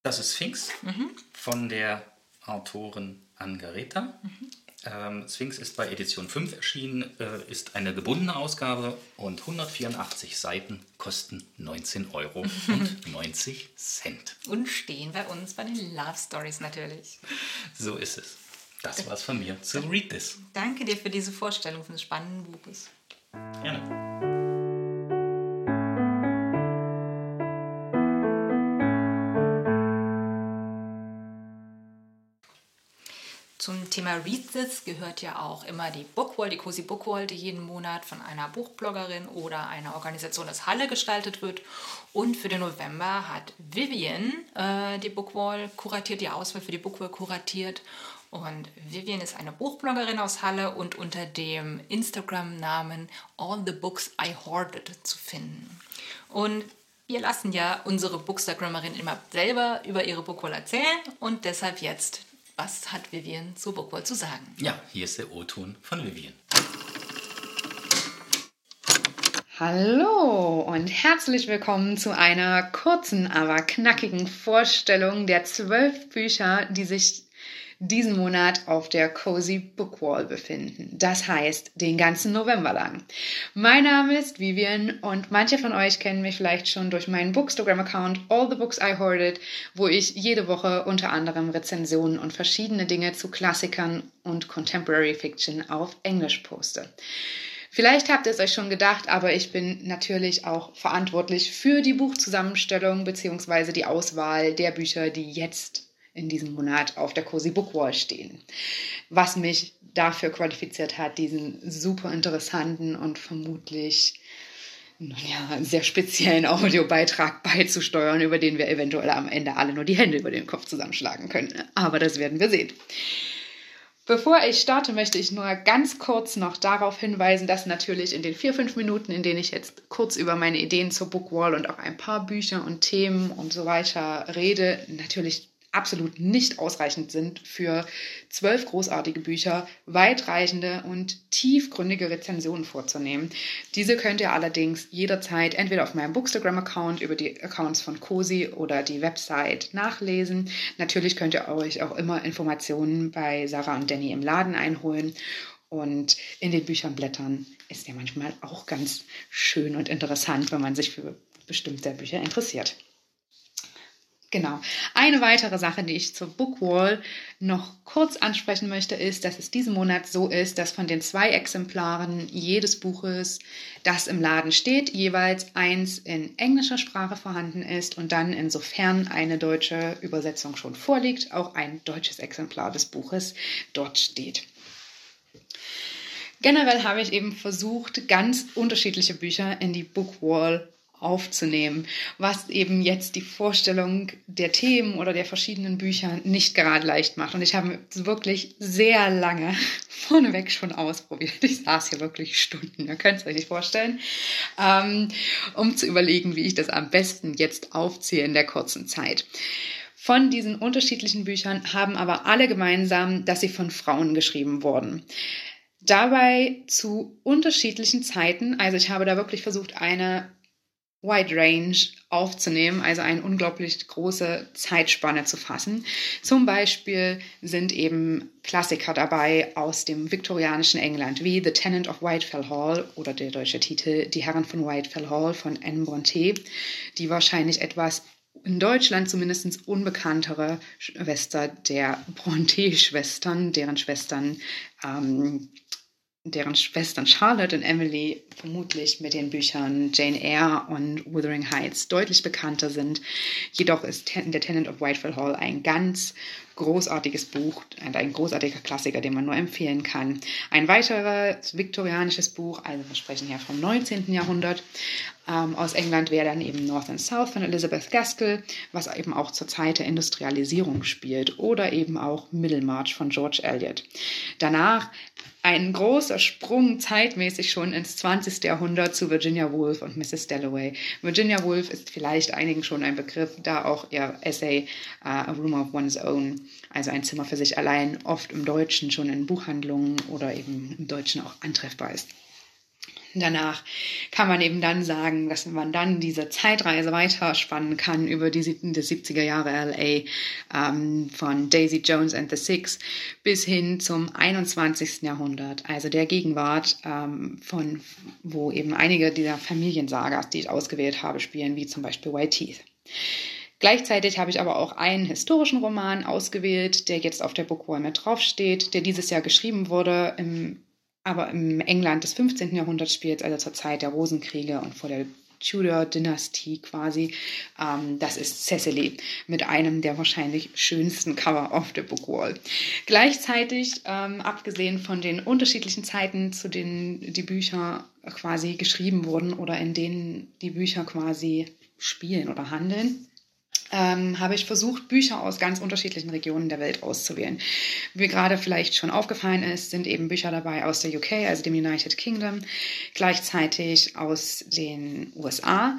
Speaker 2: Das ist Sphinx mhm. von der Autorin Angareta. Mhm. Ähm, Sphinx ist bei Edition 5 erschienen, äh, ist eine gebundene Ausgabe und 184 Seiten kosten 19 Euro und 90 Cent.
Speaker 1: Und stehen bei uns bei den Love Stories natürlich.
Speaker 2: So ist es. Das war's von mir zu Read This.
Speaker 1: Danke dir für diese Vorstellung des spannenden Buches.
Speaker 2: Gerne.
Speaker 1: Thema Read This gehört ja auch immer die Bookwall, die Cozy Bookwall, die jeden Monat von einer Buchbloggerin oder einer Organisation aus Halle gestaltet wird. Und für den November hat Vivian äh, die Bookwall kuratiert, die Auswahl für die Bookwall kuratiert. Und Vivian ist eine Buchbloggerin aus Halle und unter dem Instagram-Namen All the Books I Hoarded zu finden. Und wir lassen ja unsere Bookstagrammerin immer selber über ihre Bookwall erzählen und deshalb jetzt was hat Vivian zu Bookwall zu sagen?
Speaker 2: Ja, hier ist der O-Ton von Vivian.
Speaker 3: Hallo und herzlich willkommen zu einer kurzen, aber knackigen Vorstellung der zwölf Bücher, die sich diesen Monat auf der Cozy Bookwall befinden. Das heißt, den ganzen November lang. Mein Name ist Vivian und manche von euch kennen mich vielleicht schon durch meinen Bookstagram-Account All the Books I Hoarded, wo ich jede Woche unter anderem Rezensionen und verschiedene Dinge zu Klassikern und Contemporary Fiction auf Englisch poste. Vielleicht habt ihr es euch schon gedacht, aber ich bin natürlich auch verantwortlich für die Buchzusammenstellung bzw. die Auswahl der Bücher, die jetzt in diesem Monat auf der Cozy Book Wall stehen. Was mich dafür qualifiziert hat, diesen super interessanten und vermutlich ja, sehr speziellen Audiobeitrag beizusteuern, über den wir eventuell am Ende alle nur die Hände über den Kopf zusammenschlagen können. Aber das werden wir sehen. Bevor ich starte, möchte ich nur ganz kurz noch darauf hinweisen, dass natürlich in den vier, fünf Minuten, in denen ich jetzt kurz über meine Ideen zur Bookwall und auch ein paar Bücher und Themen und so weiter rede, natürlich absolut nicht ausreichend sind für zwölf großartige Bücher, weitreichende und tiefgründige Rezensionen vorzunehmen. Diese könnt ihr allerdings jederzeit entweder auf meinem Bookstagram-Account über die Accounts von Cosi oder die Website nachlesen. Natürlich könnt ihr euch auch immer Informationen bei Sarah und Danny im Laden einholen. Und in den Büchern blättern ist ja manchmal auch ganz schön und interessant, wenn man sich für bestimmte Bücher interessiert. Genau. Eine weitere Sache, die ich zur Bookwall noch kurz ansprechen möchte, ist, dass es diesen Monat so ist, dass von den zwei Exemplaren jedes Buches, das im Laden steht, jeweils eins in englischer Sprache vorhanden ist und dann, insofern eine deutsche Übersetzung schon vorliegt, auch ein deutsches Exemplar des Buches dort steht. Generell habe ich eben versucht, ganz unterschiedliche Bücher in die Bookwall aufzunehmen, was eben jetzt die Vorstellung der Themen oder der verschiedenen Bücher nicht gerade leicht macht. Und ich habe wirklich sehr lange vorneweg schon ausprobiert. Ich saß hier wirklich Stunden, ihr könnt es euch nicht vorstellen, ähm, um zu überlegen, wie ich das am besten jetzt aufziehe in der kurzen Zeit. Von diesen unterschiedlichen Büchern haben aber alle gemeinsam, dass sie von Frauen geschrieben wurden. Dabei zu unterschiedlichen Zeiten. Also ich habe da wirklich versucht, eine Wide Range aufzunehmen, also eine unglaublich große Zeitspanne zu fassen. Zum Beispiel sind eben Klassiker dabei aus dem viktorianischen England, wie The Tenant of Whitefell Hall oder der deutsche Titel Die Herren von Whitefell Hall von Anne Bronte, die wahrscheinlich etwas in Deutschland zumindest unbekanntere Schwester der Bronte-Schwestern, deren Schwestern ähm, deren Schwestern Charlotte und Emily vermutlich mit den Büchern Jane Eyre und Wuthering Heights deutlich bekannter sind. Jedoch ist der Tenant of Whitefell Hall ein ganz großartiges Buch und ein großartiger Klassiker, den man nur empfehlen kann. Ein weiteres viktorianisches Buch, also wir sprechen hier vom 19. Jahrhundert, ähm, aus England wäre dann eben North and South von Elizabeth Gaskell, was eben auch zur Zeit der Industrialisierung spielt, oder eben auch Middlemarch von George Eliot. Danach ein großer Sprung zeitmäßig schon ins 20. Jahrhundert zu Virginia Woolf und Mrs. Dalloway. Virginia Woolf ist vielleicht einigen schon ein Begriff, da auch ihr Essay uh, A Room of One's Own, also ein Zimmer für sich allein, oft im Deutschen schon in Buchhandlungen oder eben im Deutschen auch antreffbar ist. Danach kann man eben dann sagen, dass man dann diese Zeitreise weiterspannen kann über die, die 70er Jahre LA ähm, von Daisy Jones and the Six bis hin zum 21. Jahrhundert, also der Gegenwart, ähm, von wo eben einige dieser Familiensagas, die ich ausgewählt habe, spielen, wie zum Beispiel White Teeth. Gleichzeitig habe ich aber auch einen historischen Roman ausgewählt, der jetzt auf der Bookwall mit draufsteht, der dieses Jahr geschrieben wurde im aber im England des 15. Jahrhunderts spielt, also zur Zeit der Rosenkriege und vor der Tudor-Dynastie quasi. Ähm, das ist Cecily mit einem der wahrscheinlich schönsten Cover auf der Bookwall. Gleichzeitig, ähm, abgesehen von den unterschiedlichen Zeiten, zu denen die Bücher quasi geschrieben wurden oder in denen die Bücher quasi spielen oder handeln, ähm, habe ich versucht, Bücher aus ganz unterschiedlichen Regionen der Welt auszuwählen. Wie gerade vielleicht schon aufgefallen ist, sind eben Bücher dabei aus der UK, also dem United Kingdom, gleichzeitig aus den USA,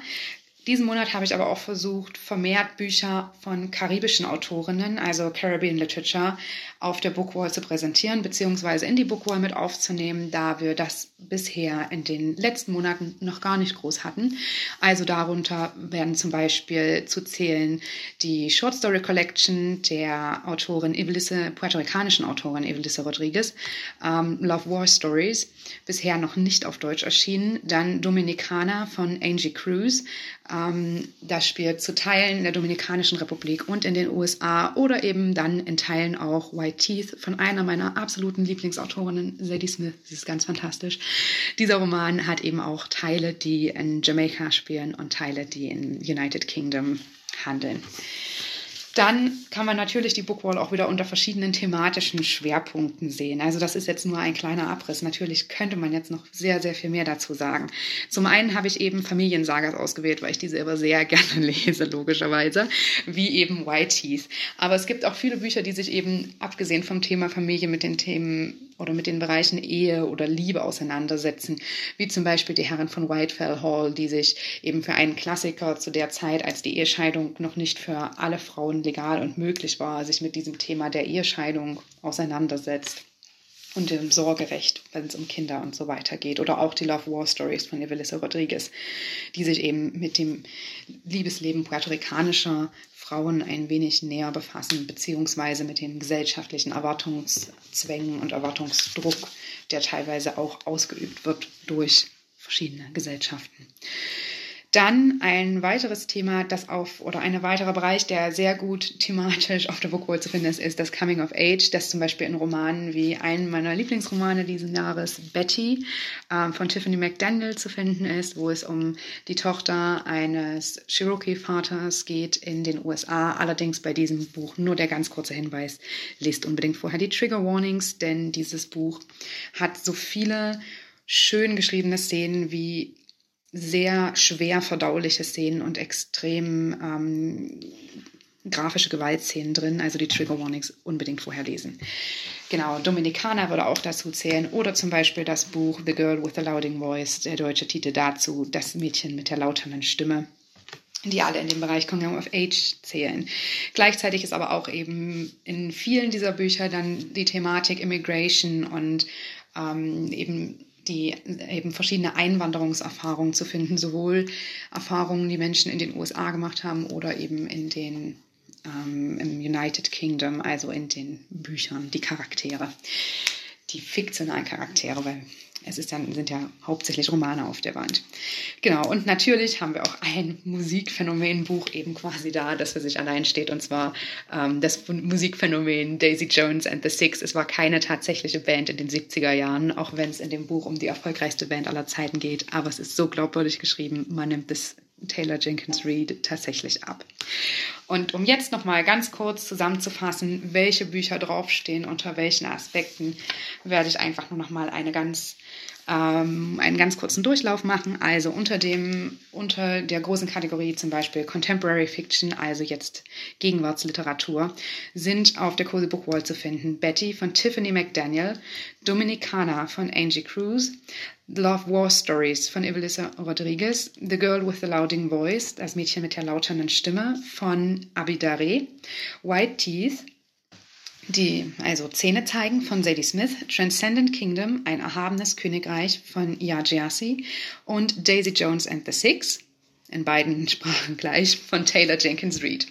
Speaker 3: diesen Monat habe ich aber auch versucht, vermehrt Bücher von karibischen Autorinnen, also Caribbean Literature, auf der Bookwall zu präsentieren, beziehungsweise in die Bookwall mit aufzunehmen, da wir das bisher in den letzten Monaten noch gar nicht groß hatten. Also darunter werden zum Beispiel zu zählen die Short Story Collection der Autorin Evelisse, puerto-ricanischen Autorin Evelisse Rodriguez, ähm, Love War Stories, bisher noch nicht auf Deutsch erschienen. Dann Dominicana von Angie Cruz, das spielt zu Teilen in der Dominikanischen Republik und in den USA oder eben dann in Teilen auch White Teeth von einer meiner absoluten Lieblingsautorinnen, Sadie Smith. Sie ist ganz fantastisch. Dieser Roman hat eben auch Teile, die in Jamaika spielen und Teile, die in United Kingdom handeln. Dann kann man natürlich die Bookwall auch wieder unter verschiedenen thematischen Schwerpunkten sehen. Also das ist jetzt nur ein kleiner Abriss. Natürlich könnte man jetzt noch sehr, sehr viel mehr dazu sagen. Zum einen habe ich eben Familiensagas ausgewählt, weil ich diese immer sehr gerne lese, logischerweise, wie eben White Teeth. Aber es gibt auch viele Bücher, die sich eben, abgesehen vom Thema Familie, mit den Themen oder mit den Bereichen Ehe oder Liebe auseinandersetzen, wie zum Beispiel die Herren von Whitefell Hall, die sich eben für einen Klassiker zu der Zeit, als die Ehescheidung noch nicht für alle Frauen legal und möglich war, sich mit diesem Thema der Ehescheidung auseinandersetzt und dem Sorgerecht, wenn es um Kinder und so weiter geht. Oder auch die Love War Stories von Evelissa Rodriguez, die sich eben mit dem Liebesleben puerto-ricanischer Frauen ein wenig näher befassen, beziehungsweise mit den gesellschaftlichen Erwartungszwängen und Erwartungsdruck, der teilweise auch ausgeübt wird durch verschiedene Gesellschaften. Dann ein weiteres Thema, das auf oder ein weiterer Bereich, der sehr gut thematisch auf der Bookwall zu finden ist, ist das Coming of Age, das zum Beispiel in Romanen wie einen meiner Lieblingsromane diesen Jahres, Betty, äh, von Tiffany McDaniel zu finden ist, wo es um die Tochter eines Cherokee-Vaters geht in den USA. Allerdings bei diesem Buch nur der ganz kurze Hinweis, lest unbedingt vorher die Trigger Warnings, denn dieses Buch hat so viele schön geschriebene Szenen wie sehr schwer verdauliche Szenen und extrem ähm, grafische Gewaltszenen drin, also die Trigger Warnings unbedingt vorher lesen. Genau, Dominikaner würde auch dazu zählen oder zum Beispiel das Buch The Girl with the Louding Voice, der deutsche Titel dazu, das Mädchen mit der lauternden Stimme die alle in den Bereich Coming of Age zählen. Gleichzeitig ist aber auch eben in vielen dieser Bücher dann die Thematik Immigration und ähm, eben die eben verschiedene Einwanderungserfahrungen zu finden, sowohl Erfahrungen, die Menschen in den USA gemacht haben oder eben in den ähm, im United Kingdom, also in den Büchern, die Charaktere, die fiktionalen Charaktere, weil es ist dann, sind ja hauptsächlich Romane auf der Wand. Genau, und natürlich haben wir auch ein Musikphänomenbuch eben quasi da, das für sich allein steht, und zwar ähm, das Musikphänomen Daisy Jones and the Six. Es war keine tatsächliche Band in den 70er Jahren, auch wenn es in dem Buch um die erfolgreichste Band aller Zeiten geht, aber es ist so glaubwürdig geschrieben, man nimmt das Taylor Jenkins Reid tatsächlich ab. Und um jetzt nochmal ganz kurz zusammenzufassen, welche Bücher draufstehen, unter welchen Aspekten, werde ich einfach nur nochmal eine ganz ähm, einen ganz kurzen Durchlauf machen. Also unter, dem, unter der großen Kategorie zum Beispiel Contemporary Fiction, also jetzt Gegenwartsliteratur, sind auf der Cozy Book Wall zu finden Betty von Tiffany McDaniel, Dominicana von Angie Cruz, Love War Stories von Evelissa Rodriguez, The Girl with the Louding Voice, das Mädchen mit der lauternden Stimme von Abidare, White Teeth, die also Zähne zeigen von Sadie Smith, Transcendent Kingdom, ein erhabenes Königreich von Yajiasi und Daisy Jones and the Six, in beiden Sprachen gleich, von Taylor Jenkins Reid.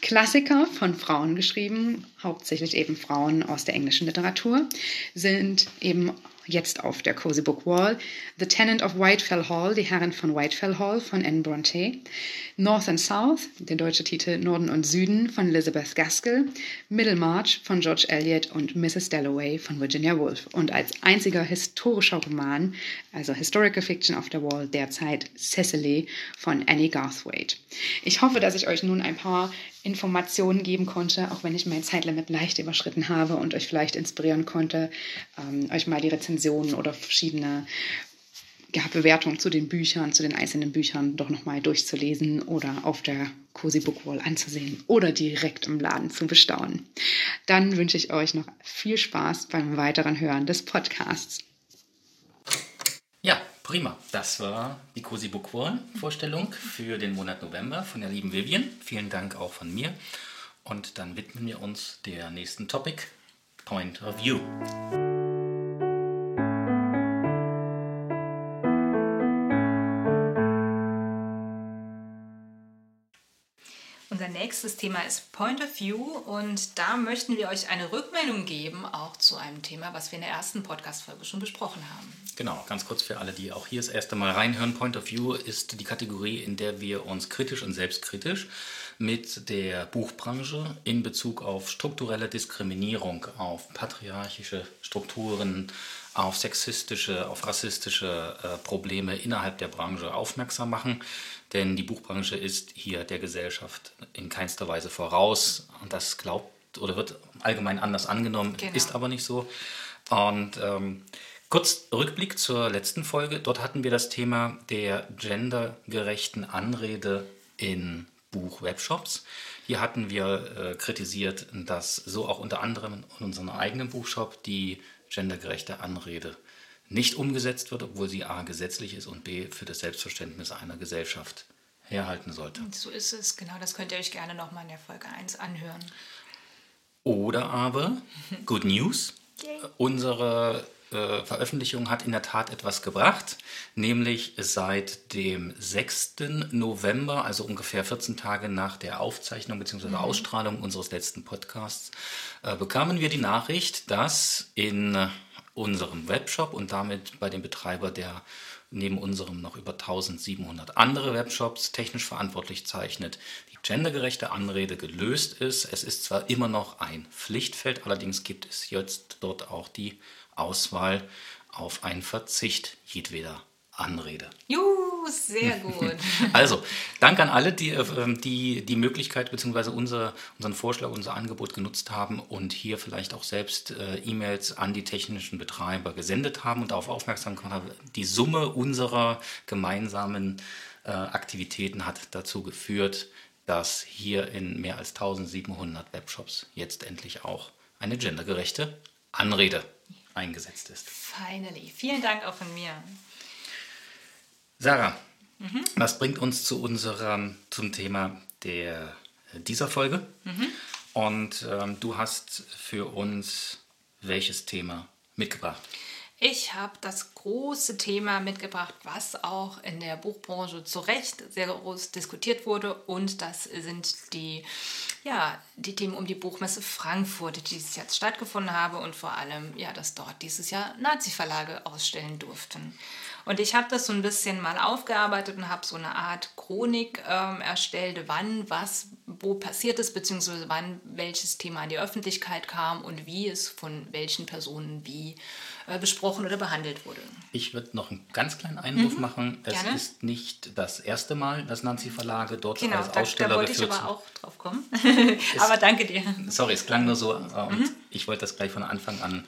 Speaker 3: Klassiker von Frauen geschrieben, hauptsächlich eben Frauen aus der englischen Literatur, sind eben jetzt auf der Cozy Book Wall. The Tenant of Whitefell Hall, die Herren von Whitefell Hall von Anne Bronte. North and South, der deutsche Titel Norden und Süden von Elizabeth Gaskell. Middlemarch von George Eliot und Mrs. Dalloway von Virginia Woolf. Und als einziger historischer Roman, also Historical Fiction of the Wall, derzeit Cecily von Annie Garthwaite. Ich hoffe, dass ich euch nun ein paar Informationen geben konnte, auch wenn ich mein Zeitlimit leicht überschritten habe und euch vielleicht inspirieren konnte, ähm, euch mal die Rezensionen oder verschiedene ja, Bewertungen zu den Büchern, zu den einzelnen Büchern doch nochmal durchzulesen oder auf der Cozy Book Wall anzusehen oder direkt im Laden zu bestaunen. Dann wünsche ich euch noch viel Spaß beim weiteren Hören des Podcasts.
Speaker 2: Prima. Das war die Cozy Book Wall Vorstellung für den Monat November von der lieben Vivian. Vielen Dank auch von mir. Und dann widmen wir uns der nächsten Topic, Point of View.
Speaker 1: Nächstes Thema ist Point of View und da möchten wir euch eine Rückmeldung geben, auch zu einem Thema, was wir in der ersten Podcast-Folge schon besprochen haben.
Speaker 2: Genau, ganz kurz für alle, die auch hier das erste Mal reinhören. Point of View ist die Kategorie, in der wir uns kritisch und selbstkritisch mit der Buchbranche in Bezug auf strukturelle Diskriminierung, auf patriarchische Strukturen, auf sexistische, auf rassistische äh, Probleme innerhalb der Branche aufmerksam machen. Denn die Buchbranche ist hier der Gesellschaft in keinster Weise voraus. Und das glaubt oder wird allgemein anders angenommen,
Speaker 1: Genau.
Speaker 2: ist aber nicht so. Und ähm, kurz Rückblick zur letzten Folge. Dort hatten wir das Thema der gendergerechten Anrede in Buch-Webshops. Hier hatten wir äh, kritisiert, dass so auch unter anderem in unserem eigenen Buchshop die gendergerechte Anrede nicht umgesetzt wird, obwohl sie a. gesetzlich ist und b. für das Selbstverständnis einer Gesellschaft herhalten sollte.
Speaker 1: So ist es, genau, das könnt ihr euch gerne nochmal in der Folge 1 anhören.
Speaker 2: Oder aber, Good News, unsere äh, Veröffentlichung hat in der Tat etwas gebracht, nämlich seit dem 6. November, also ungefähr 14 Tage nach der Aufzeichnung bzw. Ausstrahlung unseres letzten Podcasts, äh, bekamen wir die Nachricht, dass in unserem Webshop und damit bei dem Betreiber, der neben unserem noch über 1700 andere Webshops technisch verantwortlich zeichnet, die gendergerechte Anrede gelöst ist. Es ist zwar immer noch ein Pflichtfeld, allerdings gibt es jetzt dort auch die Auswahl auf einen Verzicht jedweder Anrede.
Speaker 1: Juhu, sehr gut.
Speaker 2: Also, Dank an alle, die äh, die, die Möglichkeit bzw. Unser, unseren Vorschlag, unser Angebot genutzt haben und hier vielleicht auch selbst äh, E-Mails an die technischen Betreiber gesendet haben und darauf aufmerksam gemacht haben. Die Summe unserer gemeinsamen äh, Aktivitäten hat dazu geführt, dass hier in mehr als 1700 Webshops jetzt endlich auch eine gendergerechte Anrede eingesetzt ist.
Speaker 1: Finally. Vielen Dank auch von mir.
Speaker 2: Sarah, was bringt uns zu unserem zum Thema der, dieser Folge? Und ähm, du hast für uns welches Thema mitgebracht?
Speaker 1: Ich habe das große Thema mitgebracht, was auch in der Buchbranche zu Recht sehr groß diskutiert wurde. Und das sind die, ja, die Themen um die Buchmesse Frankfurt, die dieses Jahr stattgefunden habe und vor allem, ja, dass dort dieses Jahr Nazi-Verlage ausstellen durften. Und ich habe das so ein bisschen mal aufgearbeitet und habe so eine Art Chronik ähm, erstellt, wann was wo passiert ist, beziehungsweise wann welches Thema an die Öffentlichkeit kam und wie es von welchen Personen wie besprochen oder behandelt wurde.
Speaker 2: Ich würde noch einen ganz kleinen Einwurf machen. Es
Speaker 1: gerne.
Speaker 2: ist nicht das erste Mal, dass Nancy Verlage dort
Speaker 1: Genau,
Speaker 2: als
Speaker 1: da, da
Speaker 2: Aussteller
Speaker 1: wollte ich aber auch drauf kommen. aber danke dir.
Speaker 2: Sorry, es klang nur so. Äh, und
Speaker 1: Mhm.
Speaker 2: Ich wollte das gleich von Anfang an,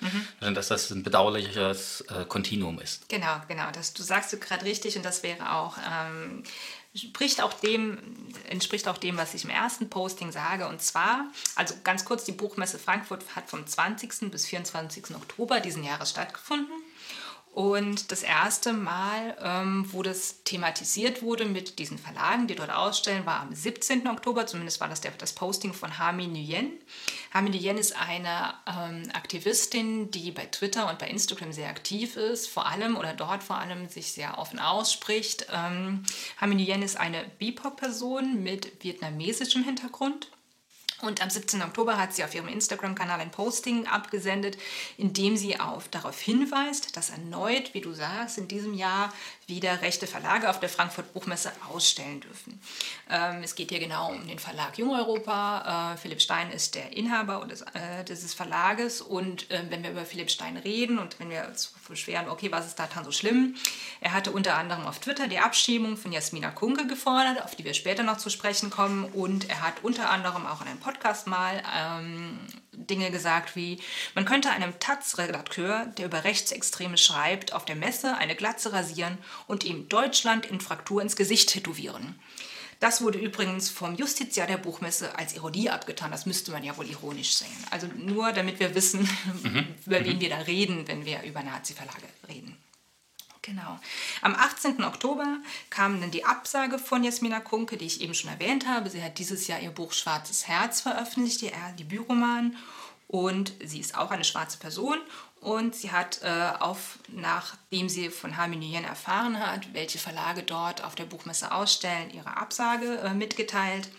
Speaker 2: dass das ein bedauerliches äh, Kontinuum ist.
Speaker 1: Genau, genau. Das, du sagst du gerade richtig und das wäre auch, ähm, spricht auch dem, entspricht auch dem, was ich im ersten Posting sage. Und zwar, also ganz kurz, die Buchmesse Frankfurt hat vom 20. bis 24. Oktober diesen Jahres stattgefunden. Und das erste Mal, ähm, wo das thematisiert wurde mit diesen Verlagen, die dort ausstellen, war am 17. Oktober. Zumindest war das der, das Posting von Hami Nguyen. Hami Nguyen ist eine ähm, Aktivistin, die bei Twitter und bei Instagram sehr aktiv ist, vor allem oder dort vor allem sich sehr offen ausspricht. Ähm, Hami Nguyen ist eine BIPOC-Person mit vietnamesischem Hintergrund. Und am 17. Oktober hat sie auf ihrem Instagram-Kanal ein Posting abgesendet, in dem sie auf, darauf hinweist, dass erneut, wie du sagst, in diesem Jahr wieder rechte Verlage auf der Frankfurt Buchmesse ausstellen dürfen. Ähm, es geht hier genau um den Verlag Jung Europa. Äh, Philipp Stein ist der Inhaber des, äh, dieses Verlages. Und äh, wenn wir über Philipp Stein reden und wenn wir uns beschweren, okay, was ist daran so schlimm? Er hatte unter anderem auf Twitter die Abschiebung von Jasmina Kunke gefordert, auf die wir später noch zu sprechen kommen. Und er hat unter anderem auch in einem Podcast mal ähm, Dinge gesagt wie, man könnte einem Taz-Redakteur, der über Rechtsextreme schreibt, auf der Messe eine Glatze rasieren und ihm Deutschland in Fraktur ins Gesicht tätowieren. Das wurde übrigens vom Justiziar der Buchmesse als Ironie abgetan. Das müsste man ja wohl ironisch sehen. Also nur damit wir wissen, mhm. über wen mhm. wir da reden, wenn wir über Nazi-Verlage reden. Genau. Am 18. Oktober kam dann die Absage von Jasmina Kunke, die ich eben schon erwähnt habe. Sie hat dieses Jahr ihr Buch Schwarzes Herz veröffentlicht, ihr Debütroman. Und sie ist auch eine schwarze Person. Und sie hat äh, auf, nachdem sie von Harmin Nguyen erfahren hat, welche Verlage dort auf der Buchmesse ausstellen, ihre Absage äh, mitgeteilt.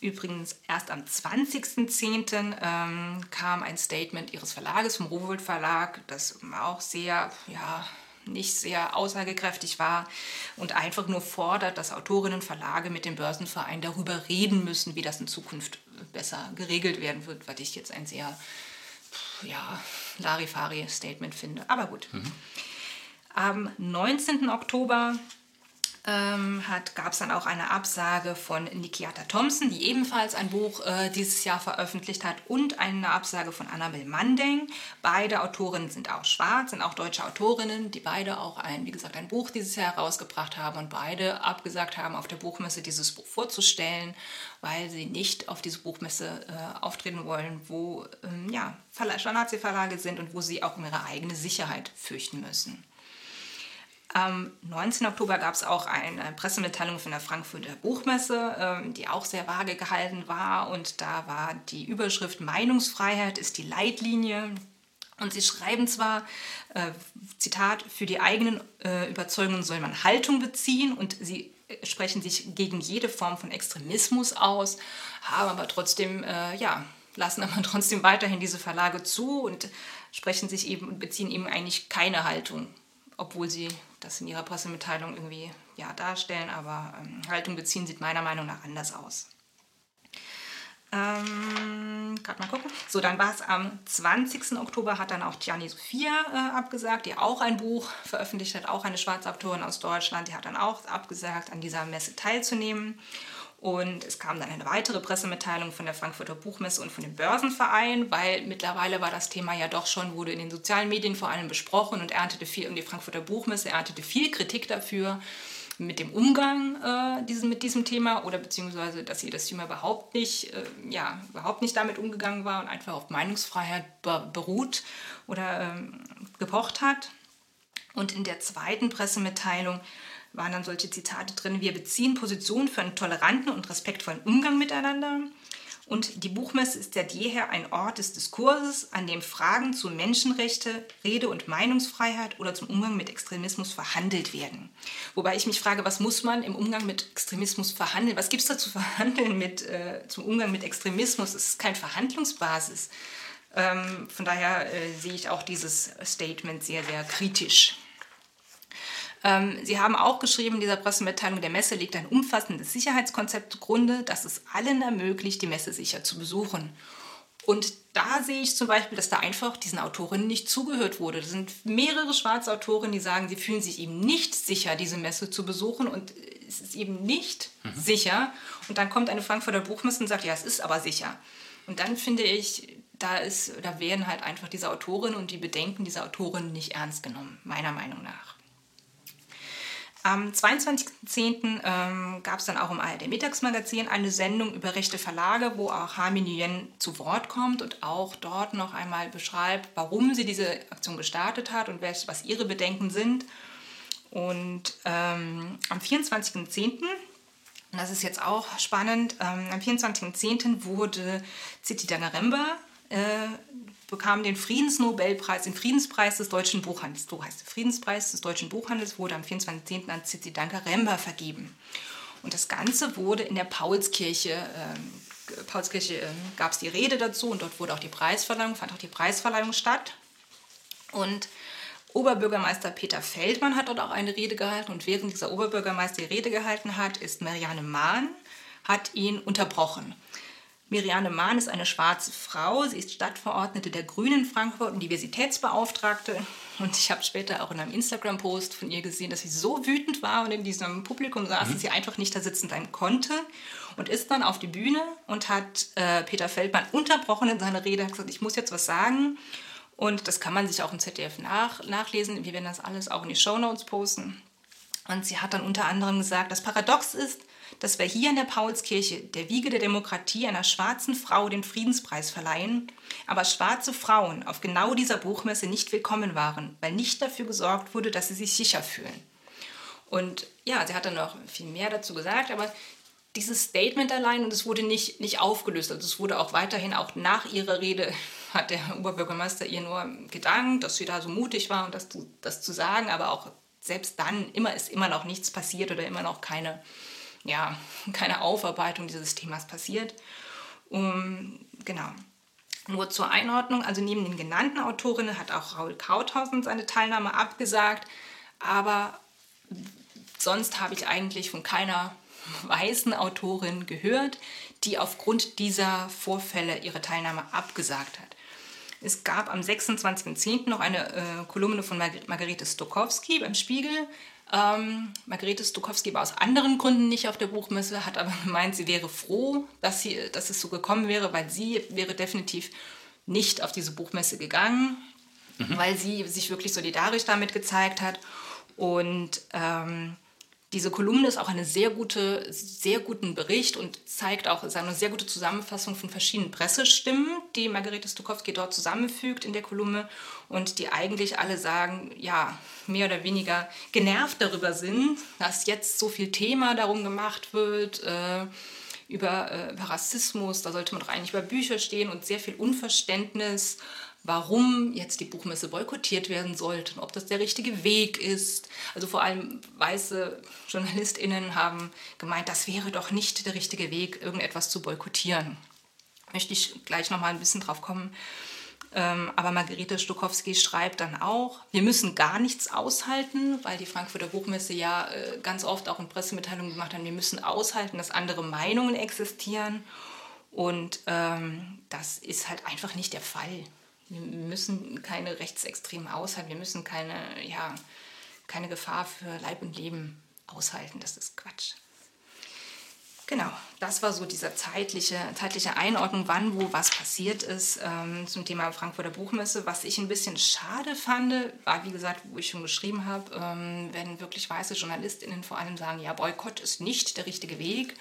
Speaker 1: Übrigens erst am 20.10. Ähm, kam ein Statement ihres Verlages, vom Rowold Verlag, das auch sehr ja, nicht sehr aussagekräftig war und einfach nur fordert, dass Autorinnen und Verlage mit dem Börsenverein darüber reden müssen, wie das in Zukunft besser geregelt werden wird, was ich jetzt ein sehr ja, Larifari-Statement finde. Aber gut. Mhm. Am 19. Oktober ähm, gab es dann auch eine Absage von Nikiata Thompson, die ebenfalls ein Buch äh, dieses Jahr veröffentlicht hat, und eine Absage von Annabel Mandeng. Beide Autorinnen sind auch schwarz, sind auch deutsche Autorinnen, die beide auch ein, wie gesagt, ein Buch dieses Jahr herausgebracht haben und beide abgesagt haben, auf der Buchmesse dieses Buch vorzustellen, weil sie nicht auf diese Buchmesse äh, auftreten wollen, wo ähm, ja, Nazi-Verlage sind und wo sie auch um ihre eigene Sicherheit fürchten müssen. Am 19. Oktober gab es auch eine Pressemitteilung von der Frankfurter Buchmesse, ähm, die auch sehr vage gehalten war. Und da war die Überschrift Meinungsfreiheit ist die Leitlinie. Und sie schreiben zwar, äh, Zitat, für die eigenen äh, Überzeugungen soll man Haltung beziehen und sie äh, sprechen sich gegen jede Form von Extremismus aus, haben aber trotzdem, äh, ja, lassen aber trotzdem weiterhin diese Verlage zu und sprechen sich eben beziehen eben eigentlich keine Haltung, obwohl sie das in ihrer Pressemitteilung irgendwie ja, darstellen, aber ähm, Haltung beziehen sieht meiner Meinung nach anders aus. Ähm, Gerade mal gucken. So, dann war es am 20. Oktober, hat dann auch Gianni Sophia äh, abgesagt, die auch ein Buch veröffentlicht hat, auch eine schwarze Autorin aus Deutschland. Die hat dann auch abgesagt, an dieser Messe teilzunehmen. Und es kam dann eine weitere Pressemitteilung von der Frankfurter Buchmesse und von dem Börsenverein, weil mittlerweile war das Thema ja doch schon, wurde in den sozialen Medien vor allem besprochen und erntete viel, und die Frankfurter Buchmesse erntete viel Kritik dafür, mit dem Umgang äh, diesen, mit diesem Thema oder beziehungsweise, dass sie das Thema überhaupt nicht, äh, ja, überhaupt nicht damit umgegangen war und einfach auf Meinungsfreiheit beruht oder ähm, gepocht hat. Und in der zweiten Pressemitteilung waren dann solche Zitate drin, wir beziehen Position für einen toleranten und respektvollen Umgang miteinander. Und die Buchmesse ist seit jeher ein Ort des Diskurses, an dem Fragen zu Menschenrechte, Rede- und Meinungsfreiheit oder zum Umgang mit Extremismus verhandelt werden. Wobei ich mich frage, was muss man im Umgang mit Extremismus verhandeln? Was gibt es da zu verhandeln mit, äh, zum Umgang mit Extremismus? Es ist keine Verhandlungsbasis. Ähm, von daher äh, sehe ich auch dieses Statement sehr, sehr kritisch. Ähm, Sie haben auch geschrieben in dieser Pressemitteilung, der Messe liegt ein umfassendes Sicherheitskonzept zugrunde, das es allen ermöglicht, die Messe sicher zu besuchen. Und da sehe ich zum Beispiel, dass da einfach diesen Autorinnen nicht zugehört wurde. Das sind mehrere schwarze Autorinnen, die sagen, sie fühlen sich eben nicht sicher, diese Messe zu besuchen und es ist eben nicht mhm. sicher. Und dann kommt eine Frankfurter Buchmesse und sagt, ja, es ist aber sicher. Und dann finde ich, da, ist, da werden halt einfach diese Autorinnen und die Bedenken dieser Autorinnen nicht ernst genommen, meiner Meinung nach. Am 22.10. Ähm, gab es dann auch im ARD Mittagsmagazin eine Sendung über rechte Verlage, wo auch Harmin Nguyen zu Wort kommt und auch dort noch einmal beschreibt, warum sie diese Aktion gestartet hat und was ihre Bedenken sind. Und ähm, am 24.10., und das ist jetzt auch spannend, ähm, am 24.10. wurde Ziti Dangaremba äh, bekam den Friedensnobelpreis, den Friedenspreis des deutschen Buchhandels. So heißt der Friedenspreis des deutschen Buchhandels, wurde am 24.10. an Zizi Danka Rember vergeben. Und das Ganze wurde in der Paulskirche äh, Paulskirche äh, gab es die Rede dazu und dort wurde auch die Preisverleihung, fand auch die Preisverleihung statt. Und Oberbürgermeister Peter Feldmann hat dort auch eine Rede gehalten und während dieser Oberbürgermeister die Rede gehalten hat, ist Marianne Mahn, hat ihn unterbrochen. Miriane Mahn ist eine schwarze Frau. Sie ist Stadtverordnete der Grünen Frankfurt und Diversitätsbeauftragte. Und ich habe später auch in einem Instagram-Post von ihr gesehen, dass sie so wütend war und in diesem Publikum saß, mhm. dass sie einfach nicht da sitzen bleiben konnte und ist dann auf die Bühne und hat äh, Peter Feldmann unterbrochen in seiner Rede, hat gesagt, ich muss jetzt was sagen. Und das kann man sich auch im ZDF nach, nachlesen. Wir werden das alles auch in die Show Notes posten. Und sie hat dann unter anderem gesagt, das Paradox ist, dass wir hier in der Paulskirche, der Wiege der Demokratie, einer schwarzen Frau den Friedenspreis verleihen, aber schwarze Frauen auf genau dieser Buchmesse nicht willkommen waren, weil nicht dafür gesorgt wurde, dass sie sich sicher fühlen. Und ja, sie hat dann noch viel mehr dazu gesagt, aber dieses Statement allein und es wurde nicht, nicht aufgelöst. Also es wurde auch weiterhin, auch nach ihrer Rede, hat der Oberbürgermeister ihr nur gedankt, dass sie da so mutig war und das, das zu sagen, aber auch selbst dann immer ist immer noch nichts passiert oder immer noch keine ja, keine Aufarbeitung dieses Themas passiert. Um, genau. Nur zur Einordnung, also neben den genannten Autorinnen hat auch Raul Krauthausen seine Teilnahme abgesagt, aber sonst habe ich eigentlich von keiner weißen Autorin gehört, die aufgrund dieser Vorfälle ihre Teilnahme abgesagt hat. Es gab am 26.10. noch eine äh, Kolumne von Mar Margarete Stokowski beim Spiegel, ähm, Margarete Stokowski war aus anderen Gründen nicht auf der Buchmesse, hat aber gemeint, sie wäre froh, dass, sie, dass es so gekommen wäre, weil sie wäre definitiv nicht auf diese Buchmesse gegangen, mhm. weil sie sich wirklich solidarisch damit gezeigt hat. Und ähm, diese Kolumne ist auch eine sehr gute, sehr guten Bericht und zeigt auch eine sehr gute Zusammenfassung von verschiedenen Pressestimmen, die Margarete Stukowski dort zusammenfügt in der Kolumne und die eigentlich alle sagen, ja, mehr oder weniger genervt darüber sind, dass jetzt so viel Thema darum gemacht wird, äh, über, äh, über Rassismus, da sollte man doch eigentlich über Bücher stehen und sehr viel Unverständnis warum jetzt die Buchmesse boykottiert werden sollte und ob das der richtige Weg ist. Also vor allem weiße JournalistInnen haben gemeint, das wäre doch nicht der richtige Weg, irgendetwas zu boykottieren. Möchte ich gleich noch mal ein bisschen drauf kommen. Ähm, aber Margarete Stokowski schreibt dann auch, wir müssen gar nichts aushalten, weil die Frankfurter Buchmesse ja äh, ganz oft auch in Pressemitteilungen gemacht hat, wir müssen aushalten, dass andere Meinungen existieren. Und ähm, das ist halt einfach nicht der Fall. Wir müssen keine Rechtsextremen aushalten, wir müssen keine, ja, keine Gefahr für Leib und Leben aushalten. Das ist Quatsch. Genau, das war so diese zeitliche, zeitliche Einordnung, wann, wo, was passiert ist ähm, zum Thema Frankfurter Buchmesse. Was ich ein bisschen schade fand, war, wie gesagt, wo ich schon geschrieben habe, ähm, wenn wirklich weiße JournalistInnen vor allem sagen, ja, Boykott ist nicht der richtige Weg,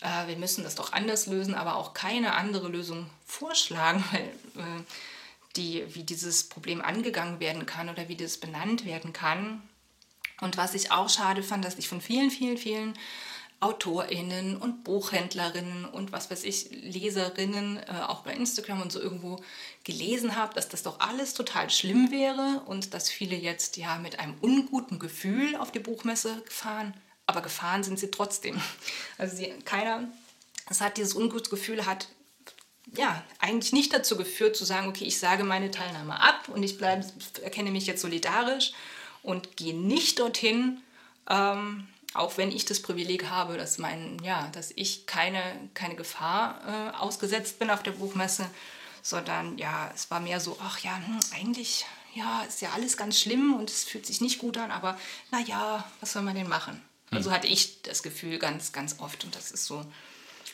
Speaker 1: äh, wir müssen das doch anders lösen, aber auch keine andere Lösung vorschlagen, weil äh, die, wie dieses Problem angegangen werden kann oder wie das benannt werden kann. Und was ich auch schade fand, dass ich von vielen, vielen, vielen AutorInnen und Buchhändlerinnen und was weiß ich, Leserinnen, äh, auch bei Instagram und so irgendwo gelesen habe, dass das doch alles total schlimm wäre und dass viele jetzt ja mit einem unguten Gefühl auf die Buchmesse fahren, aber gefahren sind sie trotzdem. Also sie, keiner, es hat dieses ungute Gefühl, hat ja, eigentlich nicht dazu geführt, zu sagen, okay, ich sage meine Teilnahme ab und ich bleibe, erkenne mich jetzt solidarisch und gehe nicht dorthin, ähm, auch wenn ich das Privileg habe, dass, mein, ja, dass ich keine, keine Gefahr äh, ausgesetzt bin auf der Buchmesse, sondern ja, es war mehr so, ach ja, hm, eigentlich ja, ist ja alles ganz schlimm und es fühlt sich nicht gut an, aber naja, was soll man denn machen? Hm. Also hatte ich das Gefühl ganz, ganz oft und das ist so,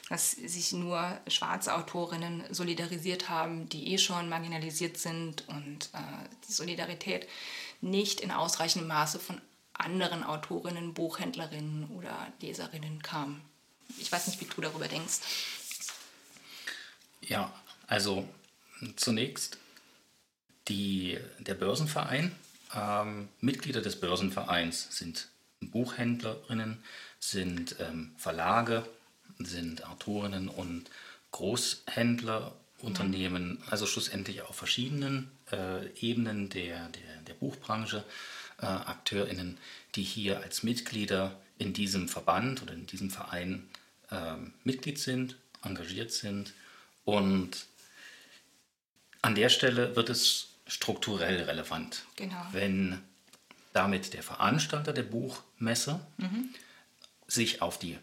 Speaker 1: dass sich nur schwarze Autorinnen solidarisiert haben, die eh schon marginalisiert sind und äh, die Solidarität nicht in ausreichendem Maße von anderen Autorinnen, Buchhändlerinnen oder Leserinnen kam. Ich weiß nicht, wie du darüber denkst.
Speaker 2: Ja, also zunächst die, der Börsenverein. Ähm, Mitglieder des Börsenvereins sind Buchhändlerinnen, sind ähm, Verlage, sind Autorinnen und Großhändlerunternehmen, also schlussendlich auf verschiedenen äh, Ebenen der, der, der Buchbranche, äh, AkteurInnen, die hier als Mitglieder in diesem Verband oder in diesem Verein äh, Mitglied sind, engagiert sind. Und an der Stelle wird es strukturell relevant.
Speaker 1: Genau.
Speaker 2: Wenn damit der Veranstalter der Buchmesse sich auf die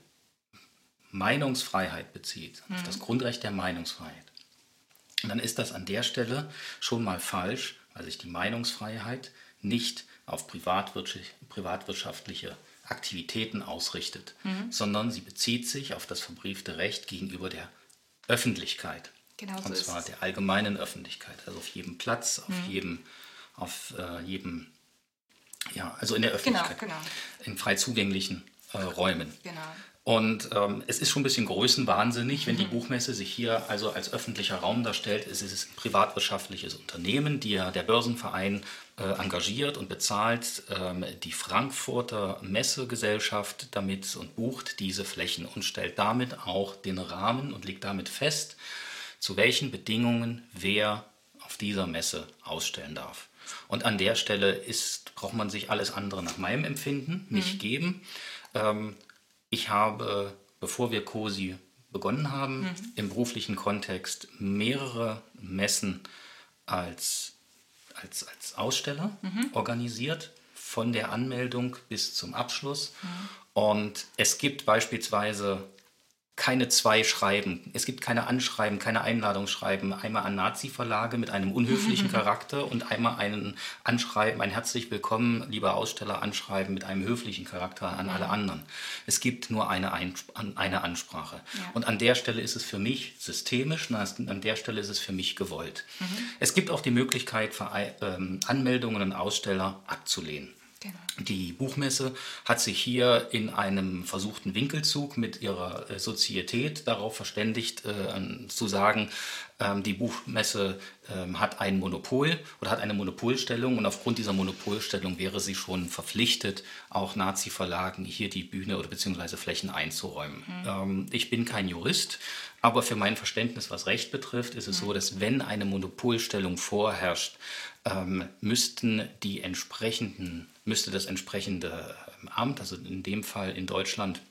Speaker 2: Meinungsfreiheit bezieht, auf das Grundrecht der Meinungsfreiheit, dann ist das an der Stelle schon mal falsch, weil sich die Meinungsfreiheit nicht auf privatwirtschaftliche, Aktivitäten ausrichtet, sondern sie bezieht sich auf das verbriefte Recht gegenüber der Öffentlichkeit.
Speaker 1: Genau so
Speaker 2: Und
Speaker 1: ist
Speaker 2: zwar der allgemeinen Öffentlichkeit, also auf jedem Platz, auf jedem, auf äh, jedem, ja, also in der Öffentlichkeit,
Speaker 1: genau.
Speaker 2: in frei zugänglichen äh, Räumen.
Speaker 1: Genau.
Speaker 2: Und ähm, es ist schon ein bisschen größenwahnsinnig,
Speaker 1: Mhm.
Speaker 2: wenn die Buchmesse sich hier also als öffentlicher Raum darstellt. Es ist ein privatwirtschaftliches Unternehmen, die ja der Börsenverein äh, engagiert und bezahlt ähm, die Frankfurter Messegesellschaft damit und bucht diese Flächen und stellt damit auch den Rahmen und legt damit fest, zu welchen Bedingungen wer auf dieser Messe ausstellen darf. Und an der Stelle ist, braucht man sich alles andere nach meinem Empfinden nicht geben. Ähm, ich habe, bevor wir COSI begonnen haben, im beruflichen Kontext mehrere Messen als, als, als Aussteller organisiert, von der Anmeldung bis zum Abschluss. Und es gibt beispielsweise keine zwei Schreiben. Es gibt keine Anschreiben, keine Einladungsschreiben. Einmal an Nazi-Verlage mit einem unhöflichen Charakter und einmal ein Anschreiben, ein herzlich willkommen, lieber Aussteller, Anschreiben mit einem höflichen Charakter an alle anderen. Es gibt nur eine, an- eine Ansprache. Und an der Stelle ist es für mich systemisch, an der Stelle ist es für mich gewollt. Es gibt auch die Möglichkeit, ähm, Anmeldungen an Aussteller abzulehnen.
Speaker 1: Genau.
Speaker 2: Die Buchmesse hat sich hier in einem versuchten Winkelzug mit ihrer äh, Sozietät darauf verständigt, äh, zu sagen, ähm, die Buchmesse ähm, hat ein Monopol oder hat eine Monopolstellung und aufgrund dieser Monopolstellung wäre sie schon verpflichtet, auch Nazi-Verlagen hier die Bühne oder beziehungsweise Flächen einzuräumen. Ähm, ich bin kein Jurist, aber für mein Verständnis, was Recht betrifft, ist es so, dass wenn eine Monopolstellung vorherrscht, ähm, müssten die entsprechenden, müsste das entsprechende ähm, Amt, also in dem Fall in Deutschland,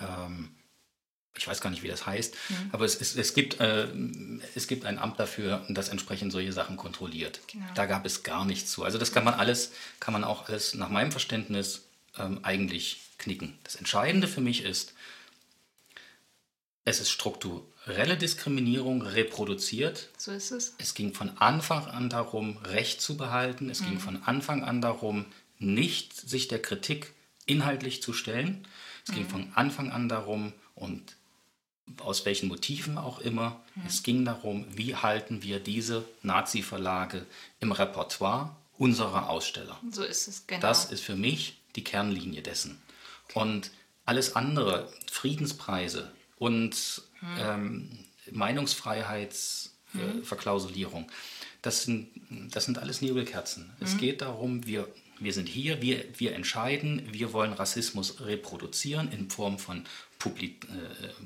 Speaker 2: ähm, ich weiß gar nicht, wie das heißt, aber es, es, es, gibt, äh, es gibt ein Amt dafür, das entsprechend solche Sachen kontrolliert.
Speaker 1: Genau.
Speaker 2: Da gab es gar nichts zu. Also das kann man alles, kann man auch alles nach meinem Verständnis ähm, eigentlich knicken. Das Entscheidende für mich ist, es ist strukturelle Diskriminierung reproduziert.
Speaker 1: So ist es.
Speaker 2: Es ging von Anfang an darum, Recht zu behalten. Es ging von Anfang an darum, nicht sich der Kritik inhaltlich zu stellen. Es ging von Anfang an darum, und aus welchen Motiven auch immer, es ging darum, wie halten wir diese Nazi-Verlage im Repertoire unserer Aussteller.
Speaker 1: So ist es, genau.
Speaker 2: Das ist für mich die Kernlinie dessen. Und alles andere, Friedenspreise und ähm, Meinungsfreiheitsverklausulierung, das, sind, das sind alles Nebelkerzen. Es geht darum, wir, wir sind hier, wir, wir entscheiden, wir wollen Rassismus reproduzieren in Form von Publi äh,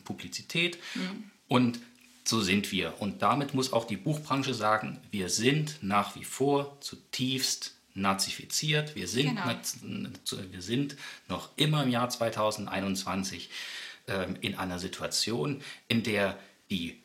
Speaker 2: Publizität. Und so sind wir. Und damit muss auch die Buchbranche sagen, wir sind nach wie vor zutiefst nazifiziert. Wir sind,
Speaker 1: Genau.
Speaker 2: wir sind noch immer im Jahr 2021 ähm, in einer Situation, in der die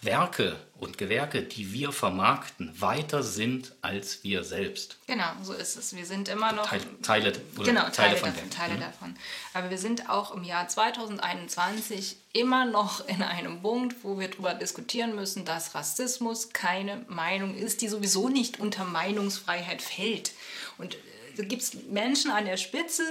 Speaker 2: Werke und Gewerke, die wir vermarkten, weiter sind als wir selbst.
Speaker 1: Genau, so ist es. Wir sind immer noch.
Speaker 2: Teil, Teile oder
Speaker 1: genau,
Speaker 2: Teile,
Speaker 1: Teile,
Speaker 2: von
Speaker 1: davon,
Speaker 2: denen.
Speaker 1: Teile
Speaker 2: Mhm.
Speaker 1: davon. Aber wir sind auch im Jahr 2021 immer noch in einem Punkt, wo wir darüber diskutieren müssen, dass Rassismus keine Meinung ist, die sowieso nicht unter Meinungsfreiheit fällt. Und äh, da gibt es Menschen an der Spitze,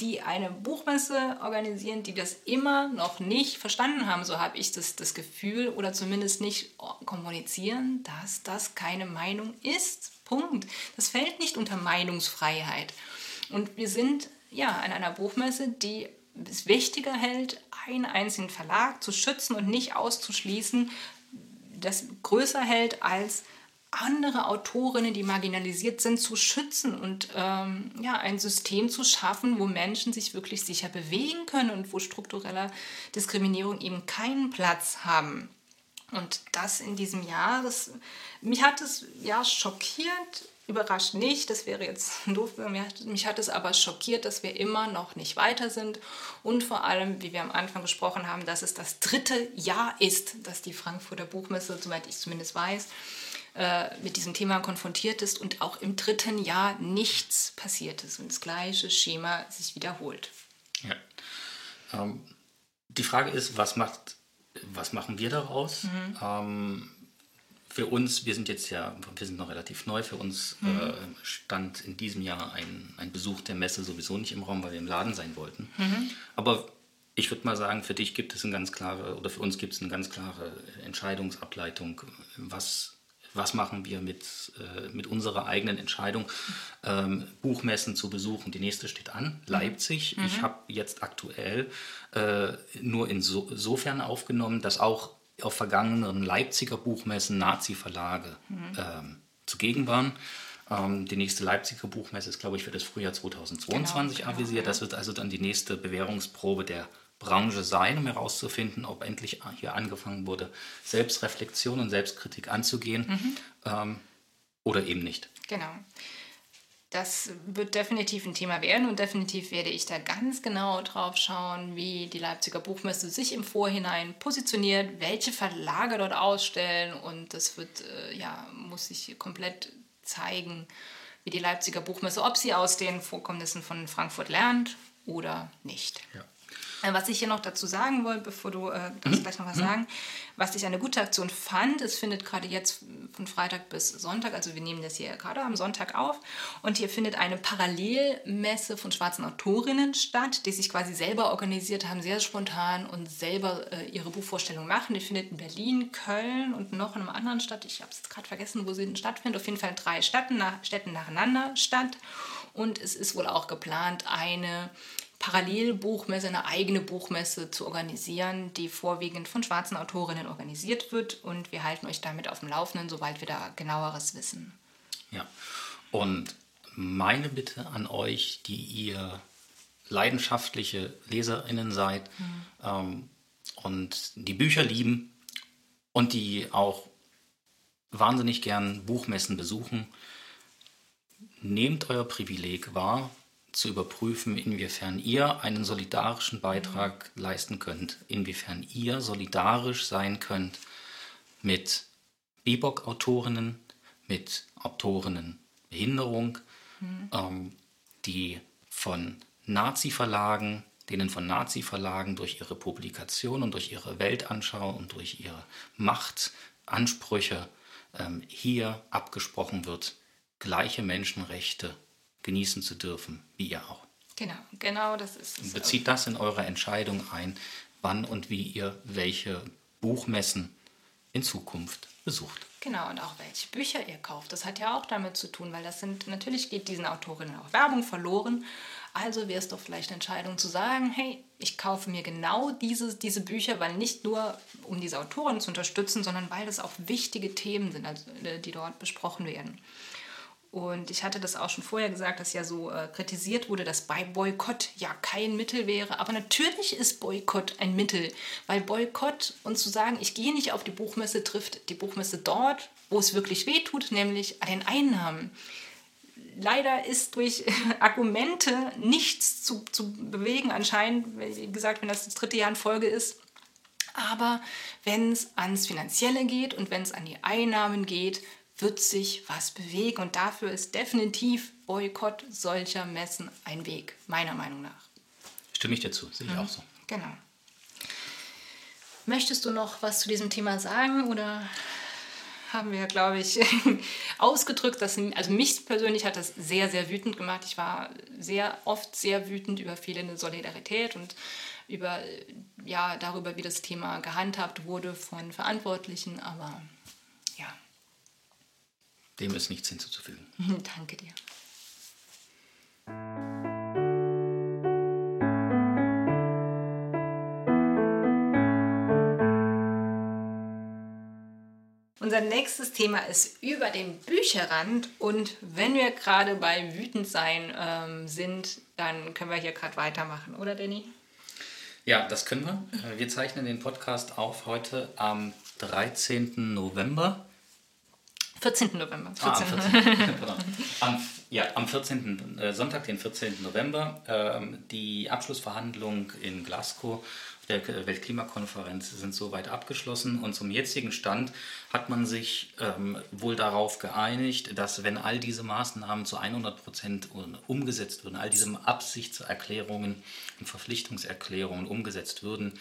Speaker 1: die eine Buchmesse organisieren, die das immer noch nicht verstanden haben, so habe ich das, das Gefühl, oder zumindest nicht kommunizieren, dass das keine Meinung ist. Punkt. Das fällt nicht unter Meinungsfreiheit. Und wir sind ja an einer Buchmesse, die es wichtiger hält, einen einzigen Verlag zu schützen und nicht auszuschließen, das größer hält als andere Autorinnen, die marginalisiert sind, zu schützen und ähm, ja, ein System zu schaffen, wo Menschen sich wirklich sicher bewegen können und wo strukturelle Diskriminierung eben keinen Platz haben. Und das in diesem Jahr, das, mich hat es ja schockiert, überrascht nicht, das wäre jetzt doof. Mich hat es aber schockiert, dass wir immer noch nicht weiter sind und vor allem, wie wir am Anfang gesprochen haben, dass es das dritte Jahr ist, dass die Frankfurter Buchmesse, soweit ich zumindest weiß, äh, mit diesem Thema konfrontiert ist und auch im dritten Jahr nichts passiert ist und das gleiche Schema sich wiederholt.
Speaker 2: Ja. Ähm, die Frage ist, was, macht, was machen wir daraus? Mhm. Ähm, für uns, wir sind jetzt ja, wir sind noch relativ neu, für uns mhm. äh, stand in diesem Jahr ein, ein Besuch der Messe sowieso nicht im Raum, weil wir im Laden sein wollten. Mhm. Aber ich würde mal sagen, für dich gibt es eine ganz klare, oder für uns gibt es eine ganz klare Entscheidungsableitung, was, was machen wir mit, äh, mit unserer eigenen Entscheidung, ähm, Buchmessen zu besuchen. Die nächste steht an. Leipzig. Mhm. Ich habe jetzt aktuell äh, nur insofern aufgenommen, dass auch auf vergangenen Leipziger Buchmessen Nazi-Verlage mhm. ähm, zugegen waren. Ähm, die nächste Leipziger Buchmesse ist, glaube ich, für das Frühjahr 2022 genau, avisiert. Genau, ja. Das wird also dann die nächste Bewährungsprobe der Branche sein, um herauszufinden, ob endlich hier angefangen wurde, Selbstreflexion und Selbstkritik anzugehen mhm. ähm, oder eben nicht.
Speaker 1: Genau. Das wird definitiv ein Thema werden und definitiv werde ich da ganz genau drauf schauen, wie die Leipziger Buchmesse sich im Vorhinein positioniert, welche Verlage dort ausstellen und das wird, äh, ja, muss sich komplett zeigen, wie die Leipziger Buchmesse, ob sie aus den Vorkommnissen von Frankfurt lernt oder nicht. Ja. Äh, was ich hier noch dazu sagen wollte, bevor du äh, mhm. gleich noch was mhm. sagen, was ich eine gute Aktion fand, es findet gerade jetzt von Freitag bis Sonntag, also wir nehmen das hier gerade am Sonntag auf, und hier findet eine Parallelmesse von schwarzen Autorinnen statt, die sich quasi selber organisiert haben, sehr spontan und selber äh, ihre Buchvorstellung machen. Die findet in Berlin, Köln und noch in einer anderen Stadt, ich habe es gerade vergessen, wo sie stattfindet, auf jeden Fall drei Städten, nach, Städten nacheinander statt. Und es ist wohl auch geplant, eine Parallelbuchmesse, eine eigene Buchmesse zu organisieren, die vorwiegend von schwarzen Autorinnen organisiert wird. Und wir halten euch damit auf dem Laufenden, sobald wir da genaueres wissen.
Speaker 2: Ja, und meine Bitte an euch, die ihr leidenschaftliche Leserinnen seid mhm. ähm, und die Bücher lieben und die auch wahnsinnig gern Buchmessen besuchen, nehmt euer Privileg wahr zu überprüfen, inwiefern ihr einen solidarischen Beitrag leisten könnt, inwiefern ihr solidarisch sein könnt mit BIBOC-Autorinnen, mit Autorinnen Behinderung, mhm. ähm, die von Nazi-Verlagen, denen von Nazi-Verlagen durch ihre Publikation und durch ihre Weltanschauung und durch ihre Machtansprüche ähm, hier abgesprochen wird, gleiche Menschenrechte genießen zu dürfen, wie ihr auch.
Speaker 1: Genau, genau das ist
Speaker 2: es. Bezieht das in eure Entscheidung ein, wann und wie ihr welche Buchmessen in Zukunft besucht.
Speaker 1: Genau, und auch welche Bücher ihr kauft. Das hat ja auch damit zu tun, weil das sind, natürlich geht diesen Autorinnen auch Werbung verloren. Also wäre es doch vielleicht eine Entscheidung zu sagen, hey, ich kaufe mir genau diese, diese Bücher, weil nicht nur um diese Autoren zu unterstützen, sondern weil das auch wichtige Themen sind, also, äh, die dort besprochen werden. Und ich hatte das auch schon vorher gesagt, dass ja so äh, kritisiert wurde, dass bei Boykott ja kein Mittel wäre. Aber natürlich ist Boykott ein Mittel, weil Boykott und zu sagen, ich gehe nicht auf die Buchmesse, trifft die Buchmesse dort, wo es wirklich weh tut, nämlich an den Einnahmen. Leider ist durch Argumente nichts zu, zu bewegen, anscheinend, wie gesagt, wenn das das dritte Jahr in Folge ist. Aber wenn es ans Finanzielle geht und wenn es an die Einnahmen geht, wird sich was bewegen. Und dafür ist definitiv Boykott solcher Messen ein Weg, meiner Meinung nach.
Speaker 2: Stimme ich dir zu, sehe ich mhm. auch so.
Speaker 1: Genau. Möchtest du noch was zu diesem Thema sagen oder haben wir, glaube ich, ausgedrückt, dass also mich persönlich hat das sehr, sehr wütend gemacht. Ich war sehr oft sehr wütend über fehlende Solidarität und über ja darüber, wie das Thema gehandhabt wurde von Verantwortlichen. Aber
Speaker 2: dem ist nichts hinzuzufügen.
Speaker 1: Danke dir. Unser nächstes Thema ist über den Bücherrand und wenn wir gerade bei wütend sein ähm, sind, dann können wir hier gerade weitermachen, oder Danny?
Speaker 2: Ja, das können wir. Äh, wir zeichnen den Podcast auf heute am 13. November
Speaker 1: 14. November. 14.
Speaker 2: Ah, am 14. pardon. am, ja, am 14. äh, Sonntag, den 14. November, ähm, die Abschlussverhandlungen in Glasgow der Weltklimakonferenz sind soweit abgeschlossen und zum jetzigen Stand hat man sich ähm, wohl darauf geeinigt, dass wenn all diese Maßnahmen zu 100 Prozent umgesetzt würden, all diese Absichtserklärungen und Verpflichtungserklärungen umgesetzt würden,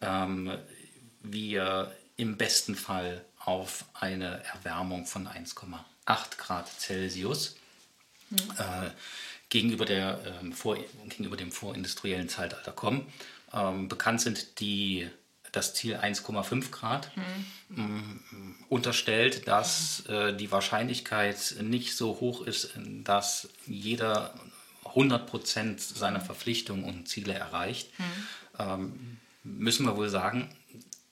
Speaker 2: ähm, wir im besten Fall auf eine Erwärmung von 1,8 Grad Celsius mhm. äh, gegenüber, der, äh, vor, gegenüber dem vorindustriellen Zeitalter kommen. Ähm, bekannt sind die, das Ziel 1,5 Grad. Mhm. Unterstellt, dass äh, die Wahrscheinlichkeit nicht so hoch ist, dass jeder 100 Prozent seiner Verpflichtungen und Ziele erreicht. Mhm. Ähm, müssen wir wohl sagen,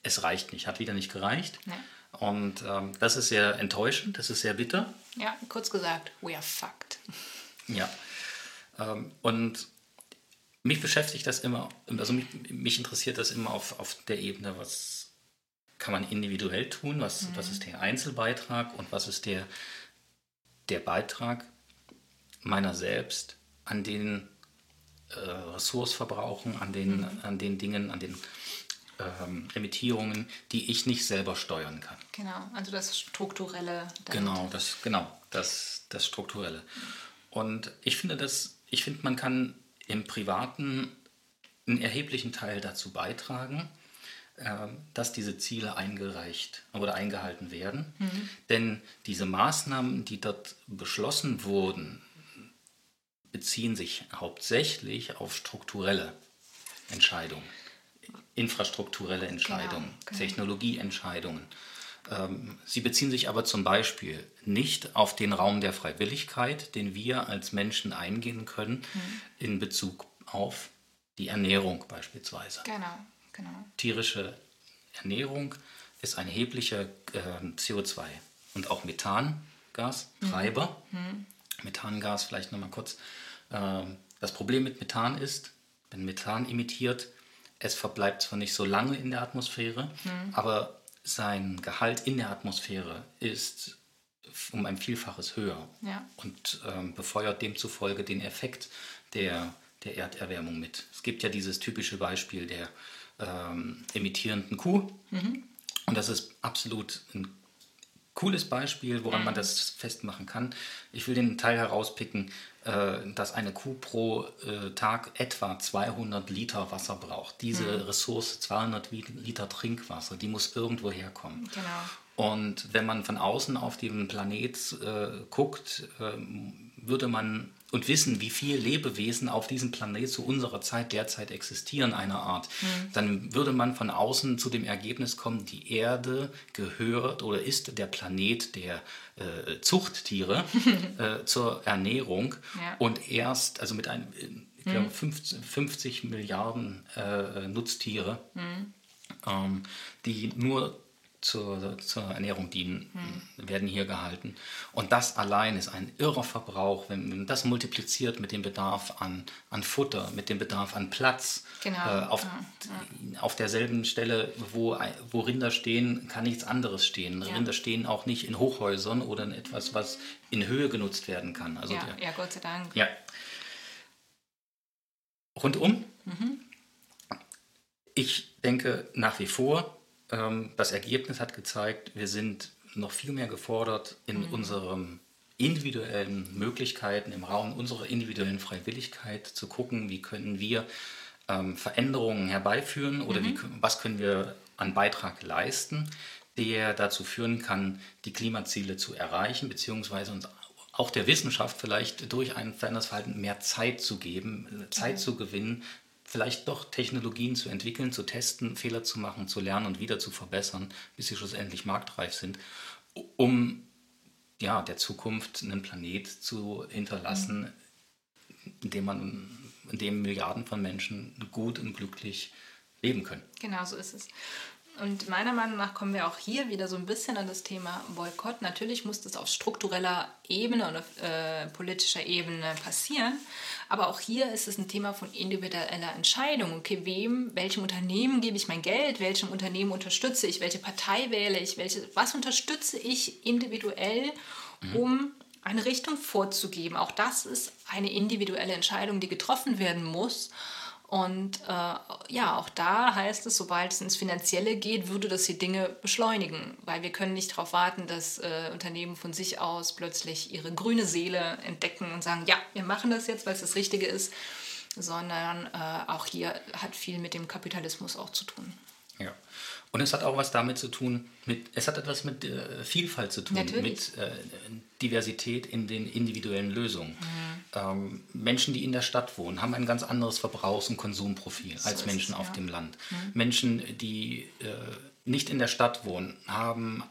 Speaker 2: es reicht nicht, hat wieder nicht gereicht. Nee. Und ähm, das ist sehr enttäuschend, das ist sehr bitter.
Speaker 1: Ja, kurz gesagt, we are fucked.
Speaker 2: Ja. Ähm, und mich beschäftigt das immer, also mich, mich interessiert das immer auf, auf der Ebene, was kann man individuell tun, was, mhm. was ist der Einzelbeitrag und was ist der, der Beitrag meiner selbst an den äh, Ressourceverbrauchen, an den, mhm. an den Dingen, an den ähm, Emittierungen, die ich nicht selber steuern kann.
Speaker 1: Genau, also das Strukturelle.
Speaker 2: Dahinter. Genau, das, genau das, das Strukturelle. Und ich finde, dass, ich finde, man kann im Privaten einen erheblichen Teil dazu beitragen, äh, dass diese Ziele eingereicht oder eingehalten werden. Mhm. Denn diese Maßnahmen, die dort beschlossen wurden, beziehen sich hauptsächlich auf strukturelle Entscheidungen, infrastrukturelle Entscheidungen, genau, genau. Technologieentscheidungen. Ähm, sie beziehen sich aber zum Beispiel nicht auf den Raum der Freiwilligkeit, den wir als Menschen eingehen können mhm. in Bezug auf die Ernährung beispielsweise.
Speaker 1: Genau, genau.
Speaker 2: Tierische Ernährung ist ein erheblicher äh, CO2 und auch Methangas-Treiber. Mhm. mhm. Methangas, vielleicht nochmal kurz. Äh, das Problem mit Methan ist, wenn Methan emittiert, es verbleibt zwar nicht so lange in der Atmosphäre, mhm. aber sein Gehalt in der Atmosphäre ist um ein Vielfaches höher ja. und ähm, befeuert demzufolge den Effekt der, der Erderwärmung mit. Es gibt ja dieses typische Beispiel der ähm, emittierenden Kuh. Mhm. Und das ist absolut ein cooles Beispiel, woran mhm. man das festmachen kann. Ich will den Teil herauspicken, äh, dass eine Kuh pro äh, Tag etwa 200 Liter Wasser braucht. Diese mhm. Ressource, 200 Liter Trinkwasser, die muss irgendwo herkommen. Genau. Und wenn man von außen auf den Planet äh, guckt, äh, würde man und wissen, wie viele Lebewesen auf diesem Planet zu unserer Zeit derzeit existieren, einer Art, mhm. dann würde man von außen zu dem Ergebnis kommen, die Erde gehört oder ist der Planet der äh, Zuchttiere äh, zur Ernährung ja. und erst, also mit einem, ich glaube, mhm. 50, 50 Milliarden äh, Nutztiere, mhm. ähm, die nur zur, zur Ernährung dienen, hm. werden hier gehalten. Und das allein ist ein irrer Verbrauch, wenn man das multipliziert mit dem Bedarf an, an Futter, mit dem Bedarf an Platz. Genau. Äh, auf, ja, auf derselben Stelle, wo, wo Rinder stehen, kann nichts anderes stehen. Ja. Rinder stehen auch nicht in Hochhäusern oder in etwas, was in Höhe genutzt werden kann.
Speaker 1: Also ja, der, ja, Gott sei Dank.
Speaker 2: Ja. Rundum, mhm. ich denke nach wie vor, das Ergebnis hat gezeigt, wir sind noch viel mehr gefordert in mhm. unseren individuellen Möglichkeiten, im Raum unserer individuellen Freiwilligkeit zu gucken, wie können wir ähm, Veränderungen herbeiführen oder mhm. wie, was können wir an Beitrag leisten, der dazu führen kann, die Klimaziele zu erreichen, beziehungsweise uns auch der Wissenschaft vielleicht durch ein verändertes Verhalten mehr Zeit zu geben, Zeit mhm. zu gewinnen, vielleicht doch Technologien zu entwickeln, zu testen, Fehler zu machen, zu lernen und wieder zu verbessern, bis sie schlussendlich marktreif sind, um ja, der Zukunft einen Planet zu hinterlassen, in dem man in dem Milliarden von Menschen gut und glücklich leben können.
Speaker 1: Genau so ist es. Und meiner Meinung nach kommen wir auch hier wieder so ein bisschen an das Thema Boykott. Natürlich muss das auf struktureller Ebene oder äh, politischer Ebene passieren. Aber auch hier ist es ein Thema von individueller Entscheidung. Okay, wem, welchem Unternehmen gebe ich mein Geld, welchem Unternehmen unterstütze ich, welche Partei wähle ich, welche, was unterstütze ich individuell, um eine Richtung vorzugeben. Auch das ist eine individuelle Entscheidung, die getroffen werden muss. Und äh, ja, auch da heißt es, sobald es ins Finanzielle geht, würde das die Dinge beschleunigen, weil wir können nicht darauf warten, dass äh, Unternehmen von sich aus plötzlich ihre grüne Seele entdecken und sagen, ja, wir machen das jetzt, weil es das Richtige ist, sondern äh, auch hier hat viel mit dem Kapitalismus auch zu tun.
Speaker 2: Ja. Und es hat auch was damit zu tun, mit, es hat etwas mit äh, Vielfalt zu tun,
Speaker 1: Natürlich.
Speaker 2: mit äh, Diversität in den individuellen Lösungen.
Speaker 1: Mhm.
Speaker 2: Ähm, Menschen, die in der Stadt wohnen, haben ein ganz anderes Verbrauchs- und Konsumprofil
Speaker 1: So
Speaker 2: als Menschen
Speaker 1: es,
Speaker 2: auf
Speaker 1: ja.
Speaker 2: dem Land. Menschen, die äh, nicht in der Stadt wohnen, haben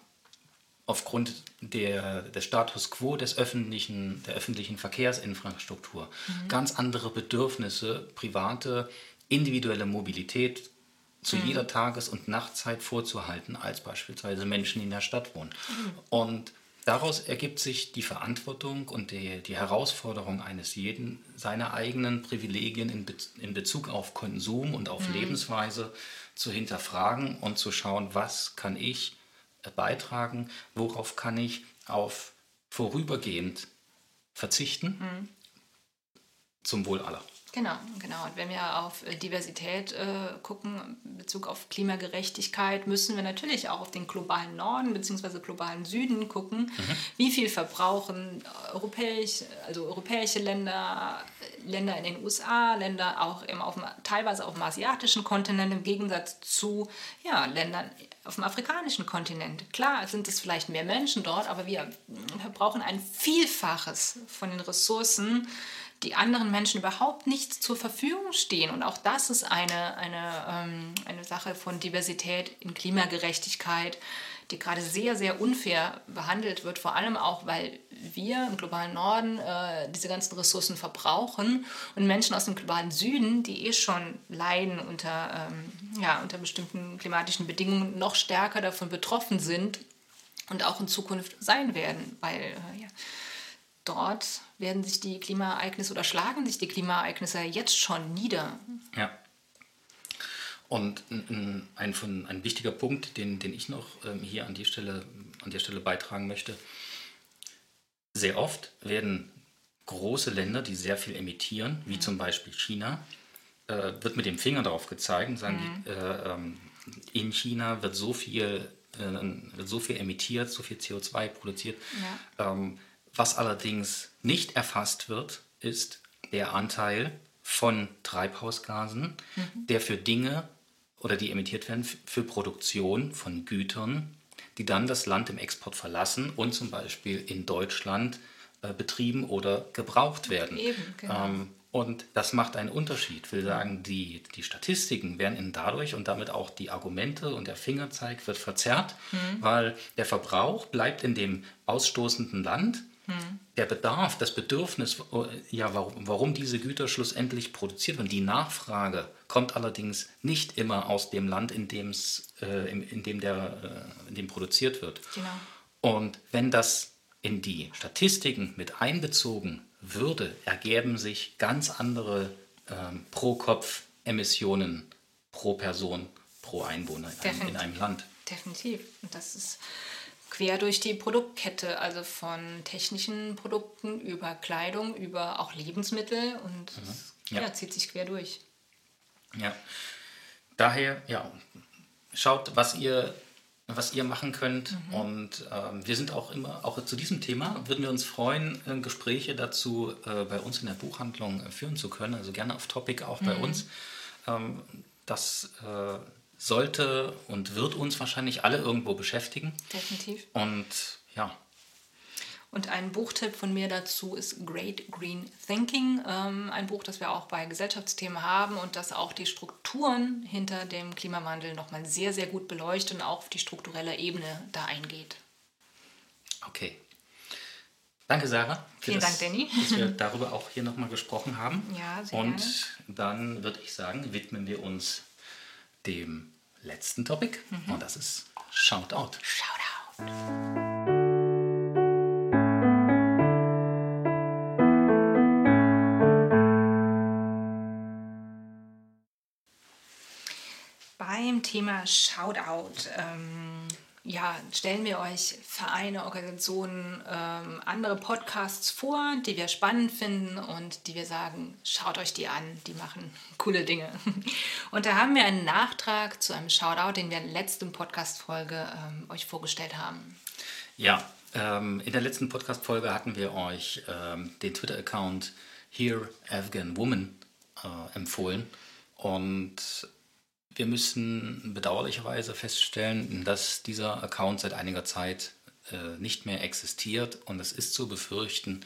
Speaker 2: aufgrund der, des Status quo des öffentlichen, der öffentlichen Verkehrsinfrastruktur ganz andere Bedürfnisse, private, individuelle Mobilität zu jeder Tages- und Nachtzeit vorzuhalten, als beispielsweise Menschen, die in der Stadt wohnen. Und daraus ergibt sich die Verantwortung und die, die Herausforderung eines jeden, seine eigenen Privilegien in, Be in Bezug auf Konsum und auf Lebensweise zu hinterfragen und zu schauen, was kann ich äh, beitragen, worauf kann ich auf vorübergehend verzichten? Zum Wohl aller.
Speaker 1: Genau, genau. Und wenn wir auf äh, Diversität äh, gucken, in Bezug auf Klimagerechtigkeit, müssen wir natürlich auch auf den globalen Norden bzw. globalen Süden gucken. Wie viel verbrauchen europäisch, also europäische Länder, äh, Länder in den USA, Länder auch im, auf dem, teilweise auf dem asiatischen Kontinent im Gegensatz zu ja, Ländern auf dem afrikanischen Kontinent. Klar sind es vielleicht mehr Menschen dort, aber wir verbrauchen ein Vielfaches von den Ressourcen, die anderen Menschen überhaupt nicht zur Verfügung stehen. Und auch das ist eine, eine, ähm, eine Sache von Diversität in Klimagerechtigkeit, die gerade sehr, sehr unfair behandelt wird. Vor allem auch, weil wir im globalen Norden äh, diese ganzen Ressourcen verbrauchen und Menschen aus dem globalen Süden, die eh schon leiden unter, ähm, ja, unter bestimmten klimatischen Bedingungen, noch stärker davon betroffen sind und auch in Zukunft sein werden, weil äh, ja, dort werden sich die Klimaereignisse oder schlagen sich die Klimaereignisse jetzt schon nieder.
Speaker 2: Ja. Und ein, ein, ein, ein wichtiger Punkt, den, den ich noch ähm, hier an, die Stelle, an der Stelle beitragen möchte. Sehr oft werden große Länder, die sehr viel emittieren, wie zum Beispiel China, äh, wird mit dem Finger darauf gezeigt und sagen, die, äh, ähm, in China wird so viel, äh, wird so viel emittiert, so viel CO2 produziert. Ähm, was allerdings nicht erfasst wird, ist der Anteil von Treibhausgasen, der für Dinge oder die emittiert werden für Produktion von Gütern, die dann das Land im Export verlassen und zum Beispiel in Deutschland äh, betrieben oder gebraucht werden.
Speaker 1: Eben, genau.
Speaker 2: ähm, und das macht einen Unterschied. Ich will sagen, die, die Statistiken werden dadurch und damit auch die Argumente und der Fingerzeig wird verzerrt, weil der Verbrauch bleibt in dem ausstoßenden Land. Der Bedarf, das Bedürfnis, äh, ja, warum, warum diese Güter schlussendlich produziert werden, die Nachfrage kommt allerdings nicht immer aus dem Land, in, dem's, äh, in, in, dem der, äh, in dem produziert wird.
Speaker 1: Genau.
Speaker 2: Und wenn das in die Statistiken mit einbezogen würde, ergeben sich ganz andere ähm, Pro-Kopf-Emissionen pro Person, pro Einwohner in
Speaker 1: Definitiv.
Speaker 2: einem Land.
Speaker 1: Definitiv. Und das ist quer durch die Produktkette, also von technischen Produkten über Kleidung, über auch Lebensmittel und es,
Speaker 2: Ja.
Speaker 1: ja. zieht sich quer durch.
Speaker 2: Ja. Daher, ja, schaut, was ihr, was ihr machen könnt. Und ähm, wir sind auch immer, auch zu diesem Thema, würden wir uns freuen, äh, Gespräche dazu äh, bei uns in der Buchhandlung äh, führen zu können. Also gerne auf Topic auch bei uns. Ähm, das äh, sollte und wird uns wahrscheinlich alle irgendwo beschäftigen.
Speaker 1: Definitiv.
Speaker 2: Und ja,
Speaker 1: Und ein Buchtipp von mir dazu ist Great Green Thinking, ähm, ein Buch, das wir auch bei Gesellschaftsthemen haben und das auch die Strukturen hinter dem Klimawandel nochmal sehr, sehr gut beleuchtet und auch auf die strukturelle Ebene da eingeht.
Speaker 2: okay. Danke, Sarah.
Speaker 1: Vielen
Speaker 2: das,
Speaker 1: Dank, Danny.
Speaker 2: Dass wir darüber auch hier nochmal gesprochen haben.
Speaker 1: Ja, sehr
Speaker 2: Und
Speaker 1: gerne.
Speaker 2: dann würde ich sagen, widmen wir uns dem letzten Topic und das ist Shoutout.
Speaker 1: Shoutout. Beim Thema Shoutout ähm, ja, stellen wir euch Vereine, Organisationen, ähm, andere Podcasts vor, die wir spannend finden und die wir sagen, schaut euch die an, die machen coole Dinge. Und da haben wir einen Nachtrag zu einem Shoutout, den wir in der letzten Podcast-Folge ähm, euch vorgestellt haben.
Speaker 2: Ja, ähm, in der letzten Podcast-Folge hatten wir euch ähm, den Twitter-Account Here Afghan Woman äh, empfohlen und wir müssen bedauerlicherweise feststellen, dass dieser Account seit einiger Zeit äh, nicht mehr existiert. Und es ist zu befürchten,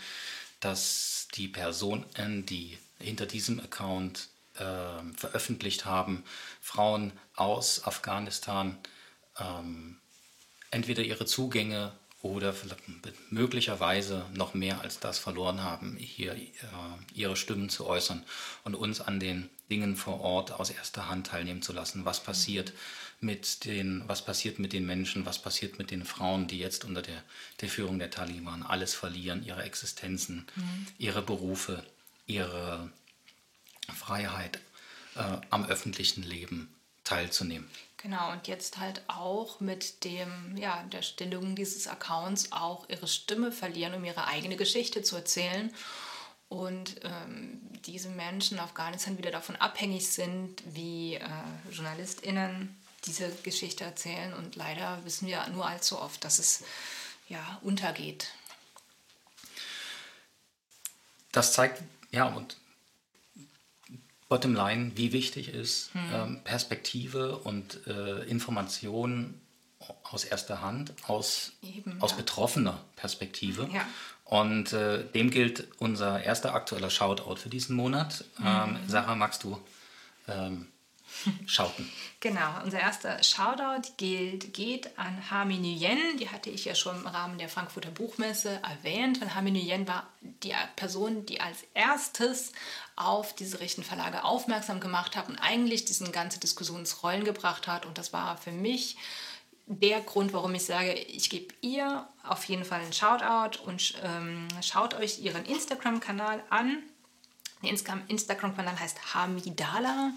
Speaker 2: dass die Personen, die hinter diesem Account äh, veröffentlicht haben, Frauen aus Afghanistan ähm, entweder ihre Zugänge oder möglicherweise noch mehr als das verloren haben, hier äh, ihre Stimmen zu äußern und uns an den Dingen vor Ort aus erster Hand teilnehmen zu lassen. Was passiert mit den, was passiert mit den Menschen, was passiert mit den Frauen, die jetzt unter der, der Führung der Taliban alles verlieren, ihre Existenzen, mhm. ihre Berufe, ihre Freiheit äh, am öffentlichen Leben teilzunehmen.
Speaker 1: Genau, und jetzt halt auch mit dem, ja, der Stillung dieses Accounts auch ihre Stimme verlieren, um ihre eigene Geschichte zu erzählen. Und ähm, diese Menschen in Afghanistan wieder davon abhängig sind, wie äh, JournalistInnen diese Geschichte erzählen. Und leider wissen wir nur allzu oft, dass es ja untergeht.
Speaker 2: Das zeigt, ja, und Bottomline, wie wichtig ist hm. ähm, Perspektive und äh, Information aus erster Hand, aus, Eben, aus ja. betroffener Perspektive. Ja. Und äh, dem gilt unser erster aktueller Shoutout für diesen Monat. Mhm. Ähm, Sarah, magst du ähm, Schauten.
Speaker 1: Genau, unser erster Shoutout gilt, geht an Hami Nguyen. Die hatte ich ja schon im Rahmen der Frankfurter Buchmesse erwähnt. Und Hami Nguyen war die Person, die als erstes auf diese rechten Verlage aufmerksam gemacht hat und eigentlich diesen ganze Diskussion ins Rollen gebracht hat. Und das war für mich der Grund, warum ich sage, ich gebe ihr auf jeden Fall einen Shoutout und ähm, schaut euch ihren Instagram-Kanal an. Der Instagram-Kanal heißt Hamidala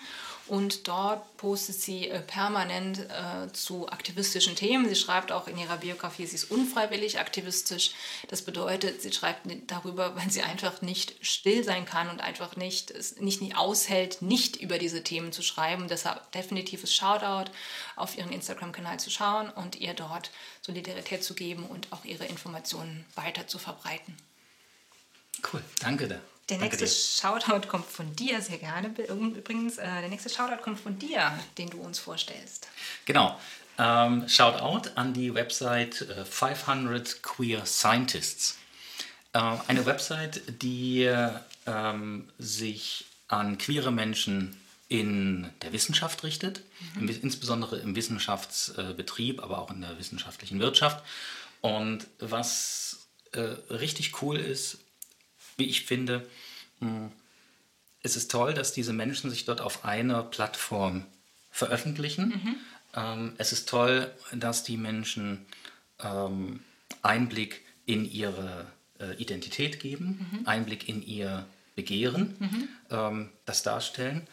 Speaker 1: und dort postet sie äh, permanent äh, zu aktivistischen Themen. Sie schreibt auch in ihrer Biografie, sie ist unfreiwillig aktivistisch. Das bedeutet, sie schreibt darüber, weil sie einfach nicht still sein kann und einfach nicht, es nicht, nicht aushält, nicht über diese Themen zu schreiben. Deshalb definitives Shoutout auf ihren Instagram-Kanal zu schauen und ihr dort Solidarität zu geben und auch ihre Informationen weiter zu verbreiten.
Speaker 2: Cool, danke dir.
Speaker 1: Der nächste Shoutout kommt von dir, sehr gerne. Übrigens, äh, der nächste Shoutout kommt von dir, den du uns vorstellst.
Speaker 2: Genau. Ähm, Shoutout an die Website äh, 500 Queer Scientists. Äh, eine Website, die ähm, sich an queere Menschen in der Wissenschaft richtet, mhm. insbesondere im Wissenschaftsbetrieb, aber auch in der wissenschaftlichen Wirtschaft. Und was äh, richtig cool ist, wie ich finde, hm, es ist toll, dass diese Menschen sich dort auf einer Plattform veröffentlichen. Mhm. Ähm, es ist toll, dass die Menschen ähm, Einblick in ihre äh, Identität geben, mhm. Einblick in ihr Begehren, mhm. ähm, das darstellen.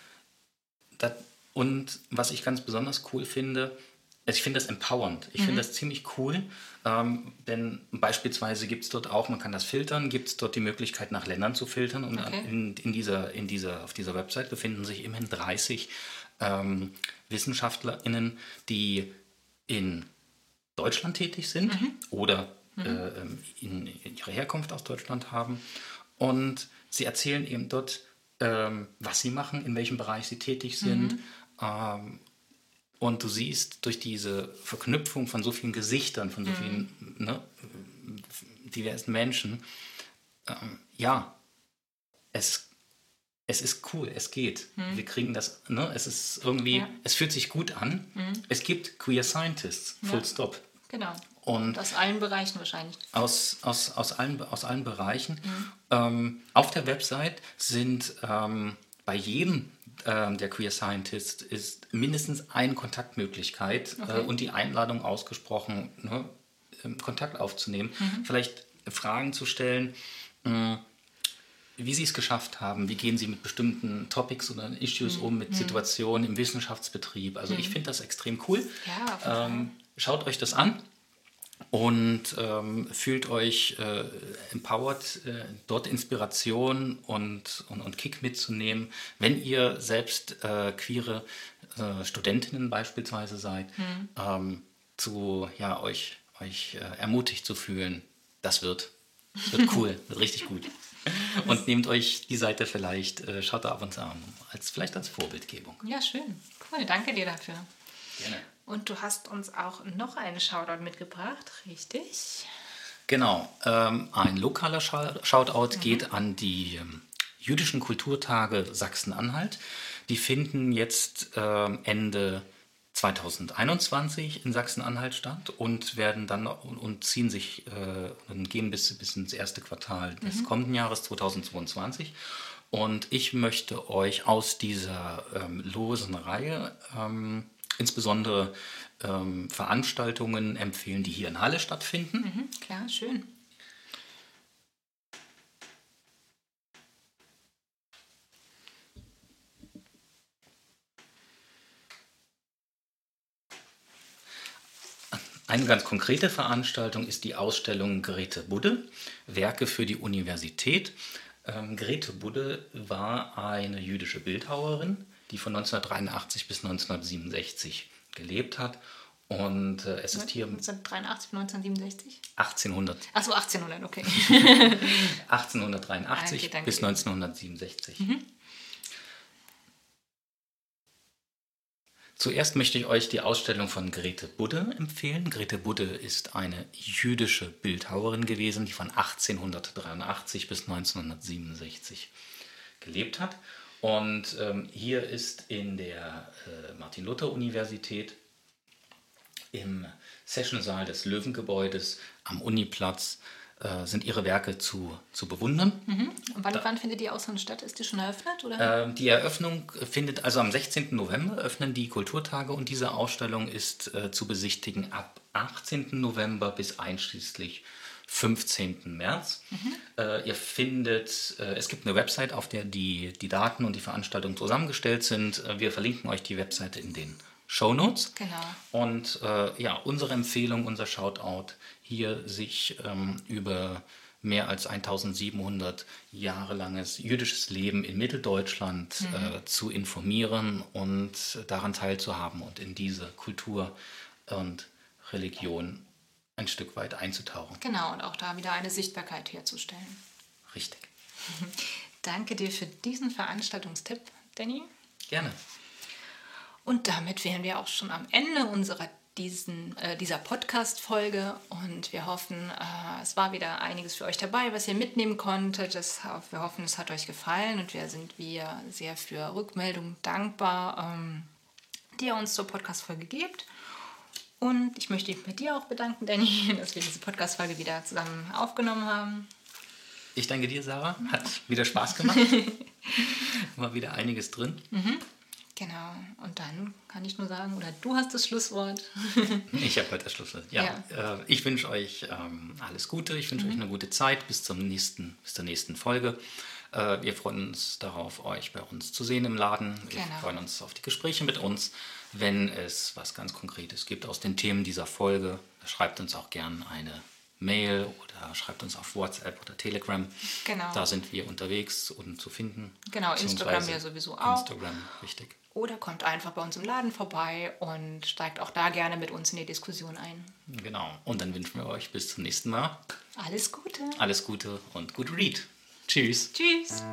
Speaker 2: Und was ich ganz besonders cool finde, also ich finde das empowernd. Ich mhm. finde das ziemlich cool, ähm, denn beispielsweise gibt es dort auch, man kann das filtern, gibt es dort die Möglichkeit nach Ländern zu filtern und okay. in, in, dieser, in dieser, auf dieser Website befinden sich immerhin 30 ähm, WissenschaftlerInnen, die in Deutschland tätig sind mhm. oder mhm. Äh, in, in ihre Herkunft aus Deutschland haben und sie erzählen eben dort, ähm, was sie machen, in welchem Bereich sie tätig sind mhm. ähm, und du siehst durch diese Verknüpfung von so vielen Gesichtern, von so mhm. vielen ne, diversen Menschen, ähm, ja, es, es ist cool, es geht. Mhm. Wir kriegen das, ne, es ist irgendwie, ja. es fühlt sich gut an. Mhm. Es gibt Queer Scientists, full ja. stop.
Speaker 1: Genau. Und aus allen Bereichen wahrscheinlich.
Speaker 2: Aus, aus, aus, allen, aus allen Bereichen. Mhm. Ähm, auf der Website sind ähm, bei jedem ähm, der Queer Scientist ist mindestens eine Kontaktmöglichkeit äh,
Speaker 1: Okay.
Speaker 2: und die Einladung ausgesprochen, ne, ähm, Kontakt aufzunehmen,
Speaker 1: Mhm.
Speaker 2: vielleicht Fragen zu stellen, mh, wie sie es geschafft haben, wie gehen sie mit bestimmten Topics oder Issues
Speaker 1: Mhm.
Speaker 2: um, mit Situationen im Wissenschaftsbetrieb. Also ich finde das extrem cool.
Speaker 1: Ja,
Speaker 2: ähm, schaut euch das an und ähm, fühlt euch äh, empowered, äh, dort Inspiration und, und, und Kick mitzunehmen, wenn ihr selbst äh, queere äh, Studentinnen beispielsweise seid, ähm, zu ja, euch, euch äh, ermutigt zu fühlen. Das wird, das wird cool, wird richtig gut. Und nehmt euch die Seite vielleicht, äh, schaut da ab und zu an, als, vielleicht als Vorbildgebung.
Speaker 1: Ja, schön. Cool, danke dir dafür.
Speaker 2: Gerne.
Speaker 1: Und du hast uns auch noch einen Shoutout mitgebracht, richtig?
Speaker 2: Genau, ähm, ein lokaler Shoutout geht an die ähm, jüdischen Kulturtage Sachsen-Anhalt. Die finden jetzt ähm, Ende 2021 in Sachsen-Anhalt statt und werden dann und, ziehen sich äh, und gehen bis, bis ins erste Quartal des kommenden Jahres 2022. Und ich möchte euch aus dieser ähm, losen Reihe ähm, insbesondere ähm, Veranstaltungen empfehlen, die hier in Halle stattfinden.
Speaker 1: Mhm, klar, schön.
Speaker 2: Eine ganz konkrete Veranstaltung ist die Ausstellung Grete Budde, Werke für die Universität. Ähm, Grete Budde war eine jüdische Bildhauerin, die von 1983 bis 1967 gelebt hat. Und äh, es ist hier
Speaker 1: 1983, 1967?
Speaker 2: 1800,
Speaker 1: Achso, 1800, okay.
Speaker 2: 1883
Speaker 1: Okay,
Speaker 2: bis
Speaker 1: dir.
Speaker 2: 1967. Zuerst möchte ich euch die Ausstellung von Grete Budde empfehlen. Grete Budde ist eine jüdische Bildhauerin gewesen, die von 1883 bis 1967 gelebt hat. Und ähm, hier ist in der äh, Martin-Luther-Universität im Sessionsaal des Löwengebäudes am Uniplatz äh, sind ihre Werke zu, zu bewundern.
Speaker 1: Und wann, wann findet die Ausstellung statt? Ist die schon eröffnet? Oder?
Speaker 2: Ähm, die Eröffnung findet also am 16. November öffnen die Kulturtage und diese Ausstellung ist äh, zu besichtigen ab 18. November bis einschließlich 15. März. Äh, ihr findet, äh, es gibt eine Website, auf der die, die Daten und die Veranstaltungen zusammengestellt sind. Äh, wir verlinken euch die Webseite in den Show Notes.
Speaker 1: Genau.
Speaker 2: Und äh, ja, unsere Empfehlung, unser Shoutout, hier sich ähm, über mehr als 1700 Jahre langes jüdisches Leben in Mitteldeutschland äh, zu informieren und daran teilzuhaben und in diese Kultur und Religion ein Stück weit einzutauchen.
Speaker 1: Genau, und auch da wieder eine Sichtbarkeit herzustellen.
Speaker 2: Richtig.
Speaker 1: Danke dir für diesen Veranstaltungstipp, Danny.
Speaker 2: Gerne.
Speaker 1: Und damit wären wir auch schon am Ende unserer diesen, äh, dieser Podcast-Folge und wir hoffen, äh, es war wieder einiges für euch dabei, was ihr mitnehmen konntet. Das, wir hoffen, es hat euch gefallen und wir sind wir sehr für Rückmeldungen dankbar, ähm, die ihr uns zur Podcast-Folge gebt. Und ich möchte mich bei dir auch bedanken, Danny, dass wir diese Podcast-Folge wieder zusammen aufgenommen haben.
Speaker 2: Ich danke dir, Sarah. Hat wieder Spaß gemacht. War wieder einiges drin.
Speaker 1: Genau, und dann kann ich nur sagen, oder du hast das Schlusswort.
Speaker 2: Ich habe heute das Schlusswort. Ja, Äh, ich wünsche euch ähm, alles Gute. Ich wünsche euch eine gute Zeit bis, zum nächsten, bis zur nächsten Folge. Äh, wir freuen uns darauf, euch bei uns zu sehen im Laden. Wir
Speaker 1: Genau.
Speaker 2: freuen uns auf die Gespräche mit uns. Wenn es was ganz Konkretes gibt aus den Themen dieser Folge, schreibt uns auch gern eine Mail oder schreibt uns auf WhatsApp oder Telegram.
Speaker 1: Genau.
Speaker 2: Da sind wir unterwegs und zu finden.
Speaker 1: Genau, Instagram ja sowieso auch.
Speaker 2: Instagram, richtig.
Speaker 1: Oder kommt einfach bei uns im Laden vorbei und steigt auch da gerne mit uns in die Diskussion ein.
Speaker 2: Genau. Und dann wünschen wir euch bis zum nächsten Mal
Speaker 1: Alles Gute.
Speaker 2: alles Gute und good read. Tschüss.
Speaker 1: Tschüss.